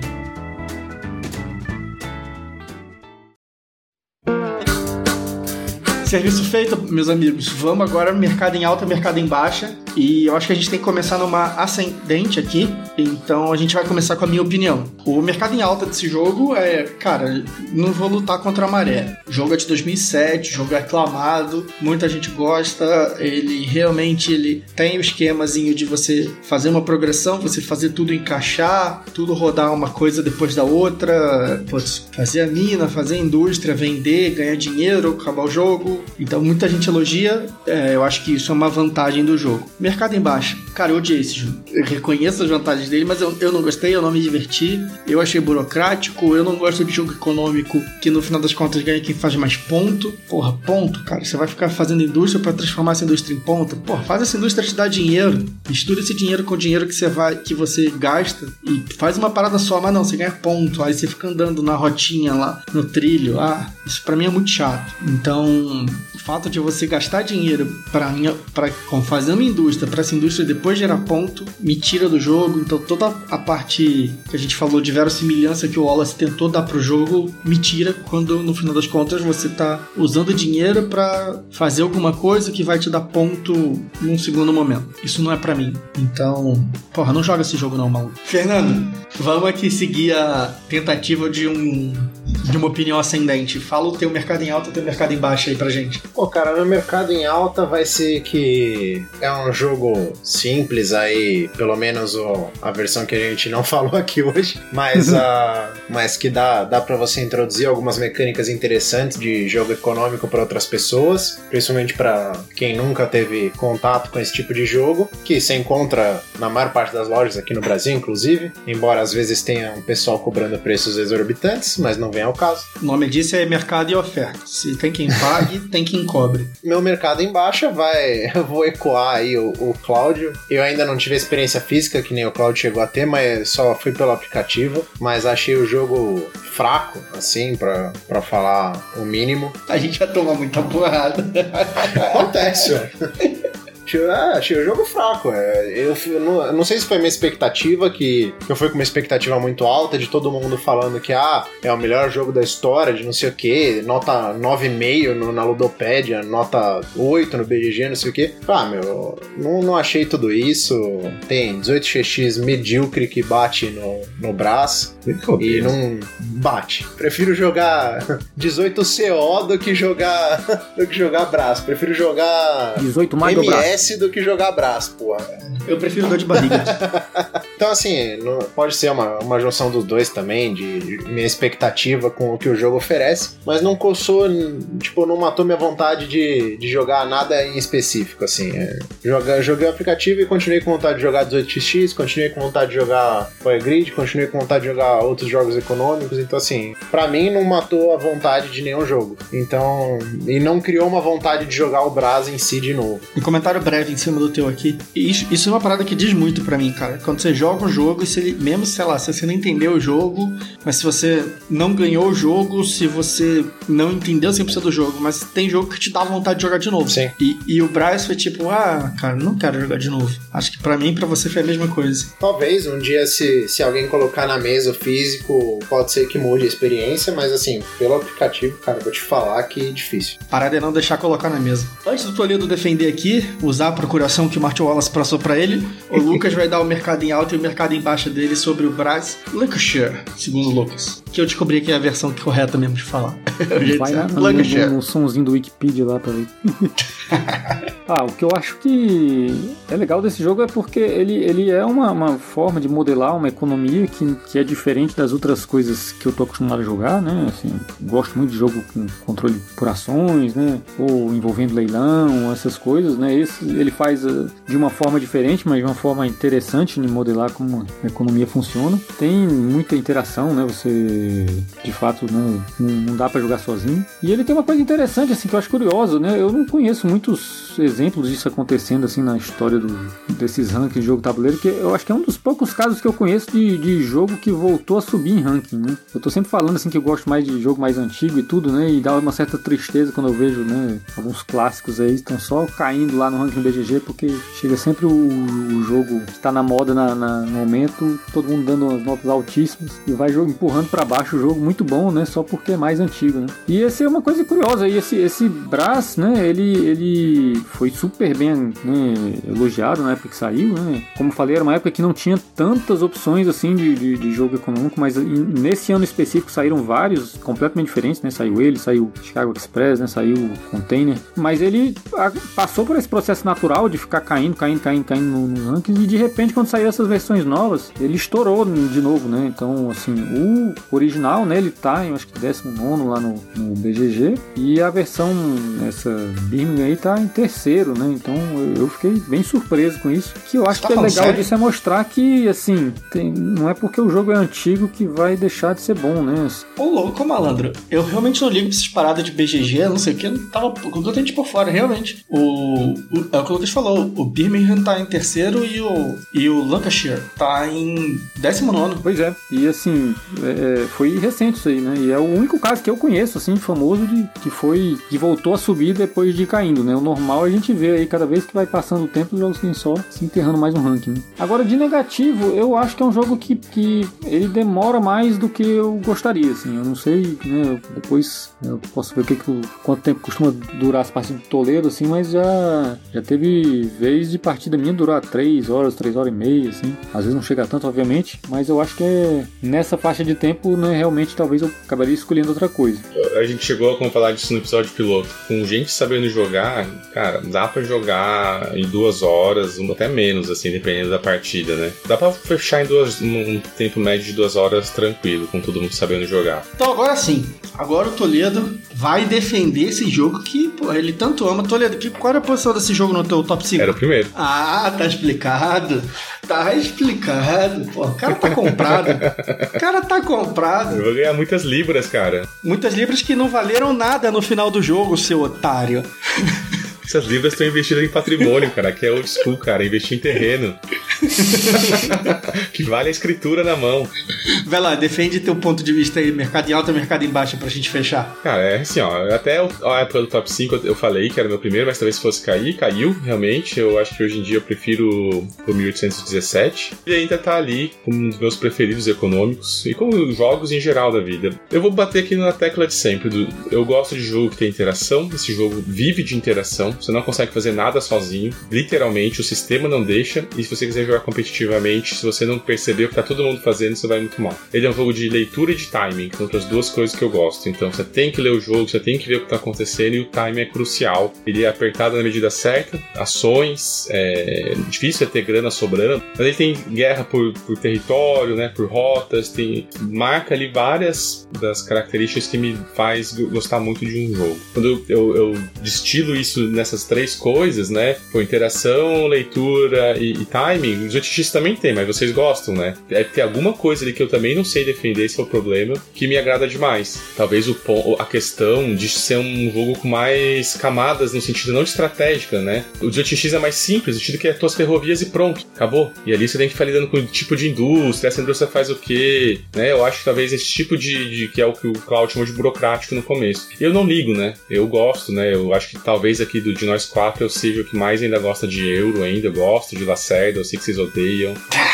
Serviço feito, meus amigos. Vamos agora mercado em alta, mercado em baixa. E eu acho que a gente tem que começar numa ascendente aqui. Então a gente vai começar com a minha opinião. O mercado em alta desse jogo é, cara, não vou lutar contra a maré. O jogo é de 2007, o jogo é aclamado, muita gente gosta. Ele realmente ele tem o esquemazinho de você fazer uma progressão, você fazer tudo encaixar, tudo rodar uma coisa depois da outra, putz, fazer a mina, fazer a indústria, vender, ganhar dinheiro, acabar o jogo. Então muita gente elogia. É, eu acho que isso é uma vantagem do jogo. Mercado em baixa. Cara, eu odiei esse jogo. Eu reconheço as vantagens dele, mas eu, eu não gostei, eu não me diverti. Eu achei burocrático, eu não gosto de jogo econômico que no final das contas ganha quem faz mais ponto. Porra, ponto, cara. Você vai ficar fazendo indústria para transformar essa indústria em ponto. Porra, faz essa indústria te dar dinheiro. Mistura esse dinheiro com o dinheiro que você vai, que você gasta e faz uma parada só, mas não, você ganha ponto. Aí você fica andando na rotinha lá, no trilho. Ah, isso para mim é muito chato. Então, o fato de você gastar dinheiro para fazer uma indústria indústria para essa indústria depois gerar ponto, me tira do jogo. Então toda a parte que a gente falou de verossimilhança que o Wallace tentou dar pro jogo me tira quando no final das contas você tá usando dinheiro para fazer alguma coisa que vai te dar ponto num segundo momento. Isso não é para mim. Então, porra, não joga esse jogo não, maluco. Fernando, vamos aqui seguir a tentativa de um de uma opinião ascendente. Fala o teu mercado em alta e o teu mercado em baixa aí pra gente. Pô, cara, meu mercado em alta vai ser que é um jogo simples aí, pelo menos o, a versão que a gente não falou aqui hoje, mas, uh, mas que dá, dá para você introduzir algumas mecânicas interessantes de jogo econômico para outras pessoas, principalmente para quem nunca teve contato com esse tipo de jogo, que se encontra na maior parte das lojas aqui no Brasil, inclusive, embora às vezes tenha um pessoal cobrando preços exorbitantes, mas não vem ao caso. O nome disso é mercado e oferta. Se tem quem pague, tem quem cobre. Meu mercado em baixa vai. Eu vou ecoar aí o, o Cláudio. Eu ainda não tive experiência física, que nem o Cláudio chegou a ter, mas só fui pelo aplicativo. Mas achei o jogo fraco, assim, pra, pra falar o mínimo. A gente vai tomar muita porrada. Acontece, ó. ah, achei o jogo fraco. É, eu, eu não, eu não sei se foi minha expectativa, que eu fui com uma expectativa muito alta de todo mundo falando que ah, é o melhor jogo da história, de não sei o que, nota 9,5 no, na Ludopédia, nota 8 no BGG, não sei o que. Ah, meu, não, não achei tudo isso. Tem 18xx medíocre que bate no, no braço e não bate. Prefiro jogar 18CO do que jogar do que jogar braço. Prefiro jogar 18 mais MS do que jogar braço, porra. Eu prefiro dor de barriga. Então, assim, pode ser uma, uma junção dos dois também, de, minha expectativa com o que o jogo oferece, mas não coçou, tipo, não matou minha vontade de, de jogar nada em específico, assim. É, joga, joguei o aplicativo e continuei com vontade de jogar 18x, continuei com vontade de jogar Fire Grid, continuei com vontade de jogar outros jogos econômicos, então, assim, pra mim não matou a vontade de nenhum jogo. Então, e não criou uma vontade de jogar o Brás em si de novo. Um comentário breve em cima do teu aqui. Isso, isso é uma parada que diz muito pra mim, cara. Quando você joga um jogo, e se ele, mesmo, sei lá, se você não entendeu o jogo, mas se você não ganhou o jogo, se você não entendeu 100% do jogo, mas tem jogo que te dá vontade de jogar de novo. Sim. E, e o Bryce foi tipo, ah, cara, não quero jogar de novo. Acho que pra mim e pra você foi a mesma coisa. Talvez um dia, se, se alguém colocar na mesa o físico, pode ser que mude a experiência, mas assim, pelo aplicativo, cara, vou te falar que é difícil. Parada é não deixar colocar na mesa. Antes do Toledo defender aqui, usar a procuração que o Martin Wallace passou pra ele, o Lucas vai dar o mercado em alta e o mercado em baixa dele sobre o Bryce Lancashire, segundo o Lucas. Que eu descobri que é a versão correta mesmo de falar. Vai na, certo. no, no, no somzinho do Wikipedia lá pra ver. ah, o que eu acho que é legal desse jogo é porque ele, ele é uma, uma forma de modelar uma economia que, que é diferente das outras coisas que eu tô acostumado a jogar, né? Assim, gosto muito de jogo com controle por ações, né? Ou envolvendo leilão, essas coisas, né? Esse ele faz eh, de uma forma diferente, mas de uma forma interessante de modelar como a economia funciona. Tem muita interação, né? Você, de fato, né, não, não dá pra jogar sozinho. E ele tem uma coisa interessante, assim, que eu acho curioso, né? Eu não conheço muitos exemplos disso acontecendo, assim, na história do, desses rankings de jogo tabuleiro, que eu acho que é um dos poucos casos que eu conheço de, de jogo que voltou a subir em ranking, né? Eu tô sempre falando, assim, que eu gosto mais de jogo mais antigo e tudo, né? E dá uma certa tristeza quando eu vejo, né? Alguns clássicos aí estão só caindo lá no ranking BGG, porque chega sempre o, o jogo que tá na moda na, na- no momento, todo mundo dando umas notas altíssimas e vai empurrando pra baixo o jogo muito bom, né? Só porque é mais antigo, né? E esse é uma coisa curiosa, e esse, esse Brás, né? Ele, ele foi super bem né, elogiado na época que saiu, né? Como falei, era uma época que não tinha tantas opções assim de, de, de jogo econômico, mas nesse ano específico saíram vários completamente diferentes, né? Saiu ele, saiu Chicago Express, né? Saiu Container, mas ele passou por esse processo natural de ficar caindo, caindo, caindo, caindo no- nos rankings e de repente quando saíram essas versões novas, ele estourou de novo, né? Então, assim, o original, né? Ele tá, eu acho que 19 lá no, no BGG e a versão essa Birmingham aí tá em terceiro, né? Então eu, fiquei bem surpreso com isso. Que eu acho tá que é legal sério? disso é mostrar que, assim, tem- não é porque o jogo é antigo que vai deixar de ser bom, né? Ô, louco, malandro. Eu realmente não ligo pra essas paradas de BGG, não sei o que. Eu tava completamente por fora, realmente. O, o- é o que o Lucas falou. O Birmingham tá em terceiro e o, e o Lancashire tá em décimo nono. Pois é, e assim, é, é, foi recente isso aí, né? E é o único caso que eu conheço, assim, famoso, de que foi. que voltou a subir depois de caindo, né? O normal a gente vê aí, cada vez que vai passando o tempo, os jogos têm só se enterrando mais no ranking. Né? Agora, de negativo, eu acho que é um jogo que, que ele demora mais do que eu gostaria, assim. Eu não sei, né? Depois eu posso ver o que, que quanto tempo costuma durar as partidas de Toledo, assim, mas já, já teve vez de partida minha durar 3 horas, 3 horas e meia, assim. Às vezes não chega tanto, obviamente, mas eu acho que é nessa faixa de tempo, né, realmente talvez eu acabaria escolhendo outra coisa. A gente chegou a falar disso no episódio piloto. Com gente sabendo jogar, cara, dá pra jogar em duas horas, até menos, assim, dependendo da partida, né? Dá pra fechar em duas, um tempo médio de duas horas tranquilo, com todo mundo sabendo jogar. Então agora sim, agora o Toledo vai defender esse jogo que, pô, ele tanto ama. Toledo, que, qual era a posição desse jogo no teu top 5? Era o primeiro. Ah, tá explicado. Tá explicado. Pô, o cara tá comprado. O cara tá comprado. Eu vou ganhar muitas libras, cara. Muitas libras que não valeram nada no final do jogo, seu otário. Essas libras estão investidas em patrimônio, cara, que é old school, cara, investir em terreno. que vale a escritura na mão. Vai lá, defende teu ponto de vista aí, mercado em alta, mercado em baixa, pra gente fechar. Cara, é assim, ó, até a época do top 5 eu falei que era meu primeiro, mas talvez fosse cair, caiu, realmente. Eu acho que hoje em dia eu prefiro o 1817. E ainda tá ali como um dos meus preferidos econômicos e como jogos em geral da vida. Eu vou bater aqui na tecla de sempre. Do, eu gosto de jogo que tem interação, esse jogo vive de interação, você não consegue fazer nada sozinho, literalmente, o sistema não deixa, e se você quiser jogar competitivamente, se você não perceber o que tá todo mundo fazendo, você vai muito mal. Ele é um jogo de leitura e de timing, que são outras duas coisas que eu gosto. Então você tem que ler o jogo, você tem que ver o que tá acontecendo, e o timing é crucial. Ele é apertado na medida certa, ações, é difícil é ter grana sobrando, mas ele tem guerra por, por território, né, por rotas, tem marca ali várias das características que me faz gostar muito de um jogo. Quando eu, eu, eu destilo isso nessas três coisas, né, por interação, leitura e, e timing, os JTX também tem, mas vocês gostam, né? Deve ter alguma coisa ali que eu também não sei defender, esse é o problema, que me agrada demais. Talvez o, a questão de ser um jogo com mais camadas no sentido não estratégica, né? O JTX é mais simples, no sentido que é tuas ferrovias e pronto, acabou. E ali você tem que ficar lidando com o tipo de indústria, essa indústria faz o quê, né? Eu acho que talvez esse tipo de, de que é o que o Cloud chamou de burocrático no começo. Eu não ligo, né? Eu gosto, né? Eu acho que talvez aqui do, de nós quatro eu seja o que mais ainda gosta de euro ainda, eu gosto de Lacerda, eu sei que vocês odeiam.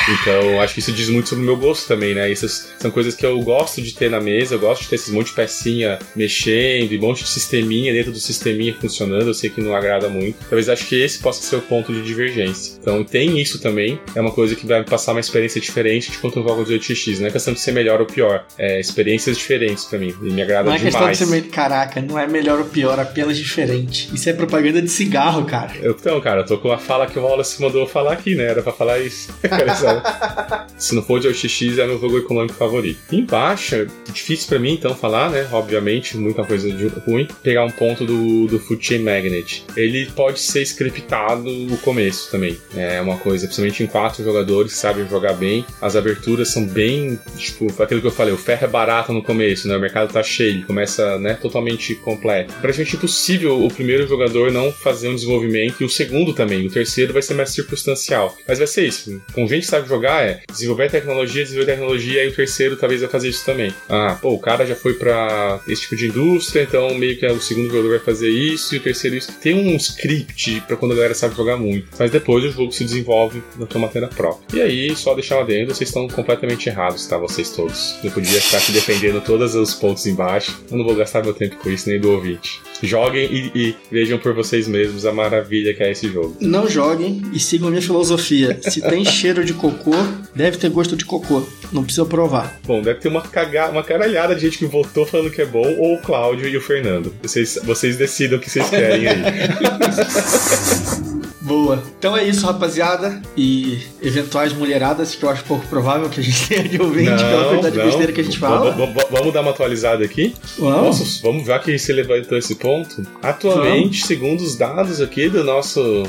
Então, acho que isso diz muito sobre o meu gosto também, né? Essas são coisas que eu gosto de ter na mesa, eu gosto de ter esses monte de pecinha mexendo, e um monte de sisteminha dentro do sisteminha funcionando, eu sei que não agrada muito. Talvez acho que esse possa ser o ponto de divergência. Então, tem isso também, é uma coisa que vai me passar uma experiência diferente de quanto eu jogo de 8x, não é questão de ser melhor ou pior, é experiências diferentes para mim, e me agrada não é demais. Questão de ser. Caraca, não é melhor ou pior, apenas diferente. Isso é propaganda de cigarro, cara. Então, cara, eu tô com a fala que o Wallace mandou falar aqui, né? Era pra falar isso. Se não for de OXX, é meu jogo econômico favorito. Em baixa, difícil para mim então falar, né? Obviamente, muita coisa de ruim. Pegar um ponto do, do Food Chain Magnet. Ele pode ser scriptado no começo também. É uma coisa, principalmente em quatro jogadores que sabem jogar bem. As aberturas são bem, tipo, aquilo que eu falei, o ferro é barato no começo, né? O mercado tá cheio, começa, né, totalmente completo. Praticamente impossível o primeiro jogador não fazer um desenvolvimento e o segundo também. O terceiro vai ser mais circunstancial. Mas vai ser isso. Com gente que sabe jogar é desenvolver tecnologia, desenvolver tecnologia, e o terceiro talvez vai fazer isso também. Ah, pô, o cara já foi para esse tipo de indústria, então meio que o segundo jogador vai fazer isso e o terceiro isso. Tem um script para quando a galera sabe jogar muito. Mas depois o jogo se desenvolve na tua matéria própria. E aí, só deixar lá dentro, vocês estão completamente errados, tá? Vocês todos. Eu podia ficar aqui defendendo todos os pontos embaixo. Eu não vou gastar meu tempo com isso, nem do ouvinte. Joguem e, e, vejam por vocês mesmos a maravilha que é esse jogo. Não joguem e sigam a minha filosofia. Se tem cheiro de cocô, deve ter gosto de cocô. Não precisa provar. Bom, deve ter uma, caga... uma caralhada de gente que votou falando que é bom, ou o Cláudio e o Fernando. Vocês, vocês decidam o que vocês querem aí. Boa. Então é isso, rapaziada. E eventuais mulheradas, que eu acho pouco provável que a gente tenha de ouvinte não, pela quantidade de besteira que a gente fala. V vamos dar uma atualizada aqui? Vamos. Nossa, vamos ver que você levantou esse ponto. Atualmente, vamos. segundo os dados aqui do nosso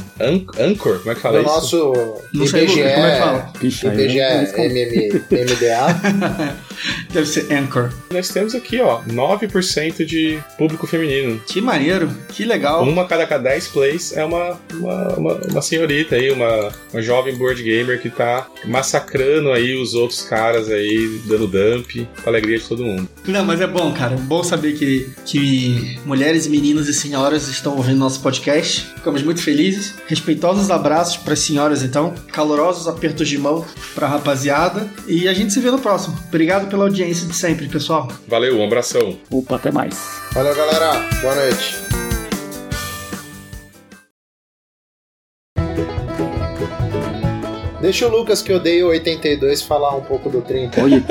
Anchor, como é que fala do isso? nosso Não sei IBGE, como é que fala. IBGE MDA. Deve ser Anchor. Nós temos aqui, ó, 9% de público feminino. Que maneiro, que legal. Uma cada cada 10 plays é uma, uma, uma, uma senhorita aí, uma, uma jovem board gamer que tá massacrando aí os outros caras aí, dando dump, com a alegria de todo mundo. Não, mas é bom, cara. É bom saber que, que mulheres, meninos e senhoras estão ouvindo nosso podcast. Ficamos muito felizes. Respeitosos abraços para as senhoras, então. Calorosos apertos de mão para a rapaziada. E a gente se vê no próximo. Obrigado pela audiência de sempre, pessoal. Valeu, um abração. Opa, até mais. Valeu, galera. Boa noite. Deixa o Lucas, que odeia 82, falar um pouco do 30. Olha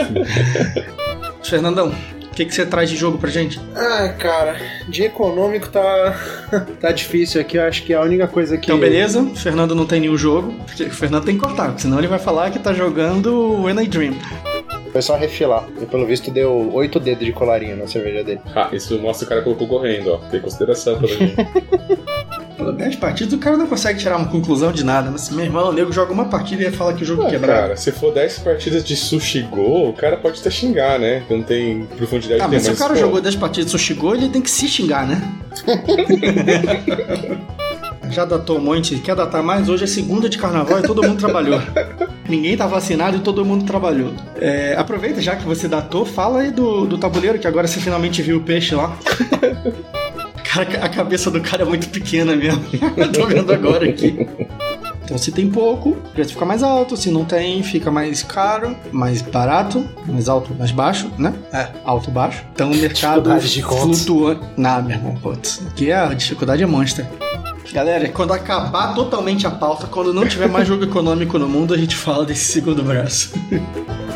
Fernandão, o que, que você traz de jogo pra gente? Ah, cara, de econômico tá, tá difícil aqui. Eu acho que a única coisa que. Então, beleza. O Fernando não tem nenhum jogo. O Fernando tem que cortar, senão ele vai falar que tá jogando When I Dream. Foi só refilar. E pelo visto deu oito dedos de colarinho na cerveja dele. Ah, isso mostra o cara colocou correndo, ó. Tem consideração pelo mim. Pelo 10 partidas, o cara não consegue tirar uma conclusão de nada. Mas meu irmão, o nego joga uma partida e fala que o jogo ah, quebrado. Cara, se for 10 partidas de Sushi Go, o cara pode até xingar, né? Não tem profundidade Ah, de mas se tema, o cara pô, jogou 10 partidas de Sushi Go, ele tem que se xingar, né? Já datou um monte, quer datar mais? Hoje é segunda de carnaval e todo mundo trabalhou. Ninguém tá vacinado e todo mundo trabalhou. É, aproveita já que você datou, fala aí do, do tabuleiro, que agora você finalmente viu o peixe lá. Cara, a cabeça do cara é muito pequena mesmo. Eu tô vendo agora aqui. Então, se tem pouco, o preço fica mais alto. Se não tem, fica mais caro, mais barato, mais alto, mais baixo, né? É, alto, baixo. Então, o mercado flutua. Não, meu irmão, putz. Aqui a dificuldade é monstra. Galera, quando acabar totalmente a pauta, quando não tiver mais jogo econômico no mundo, a gente fala desse segundo braço.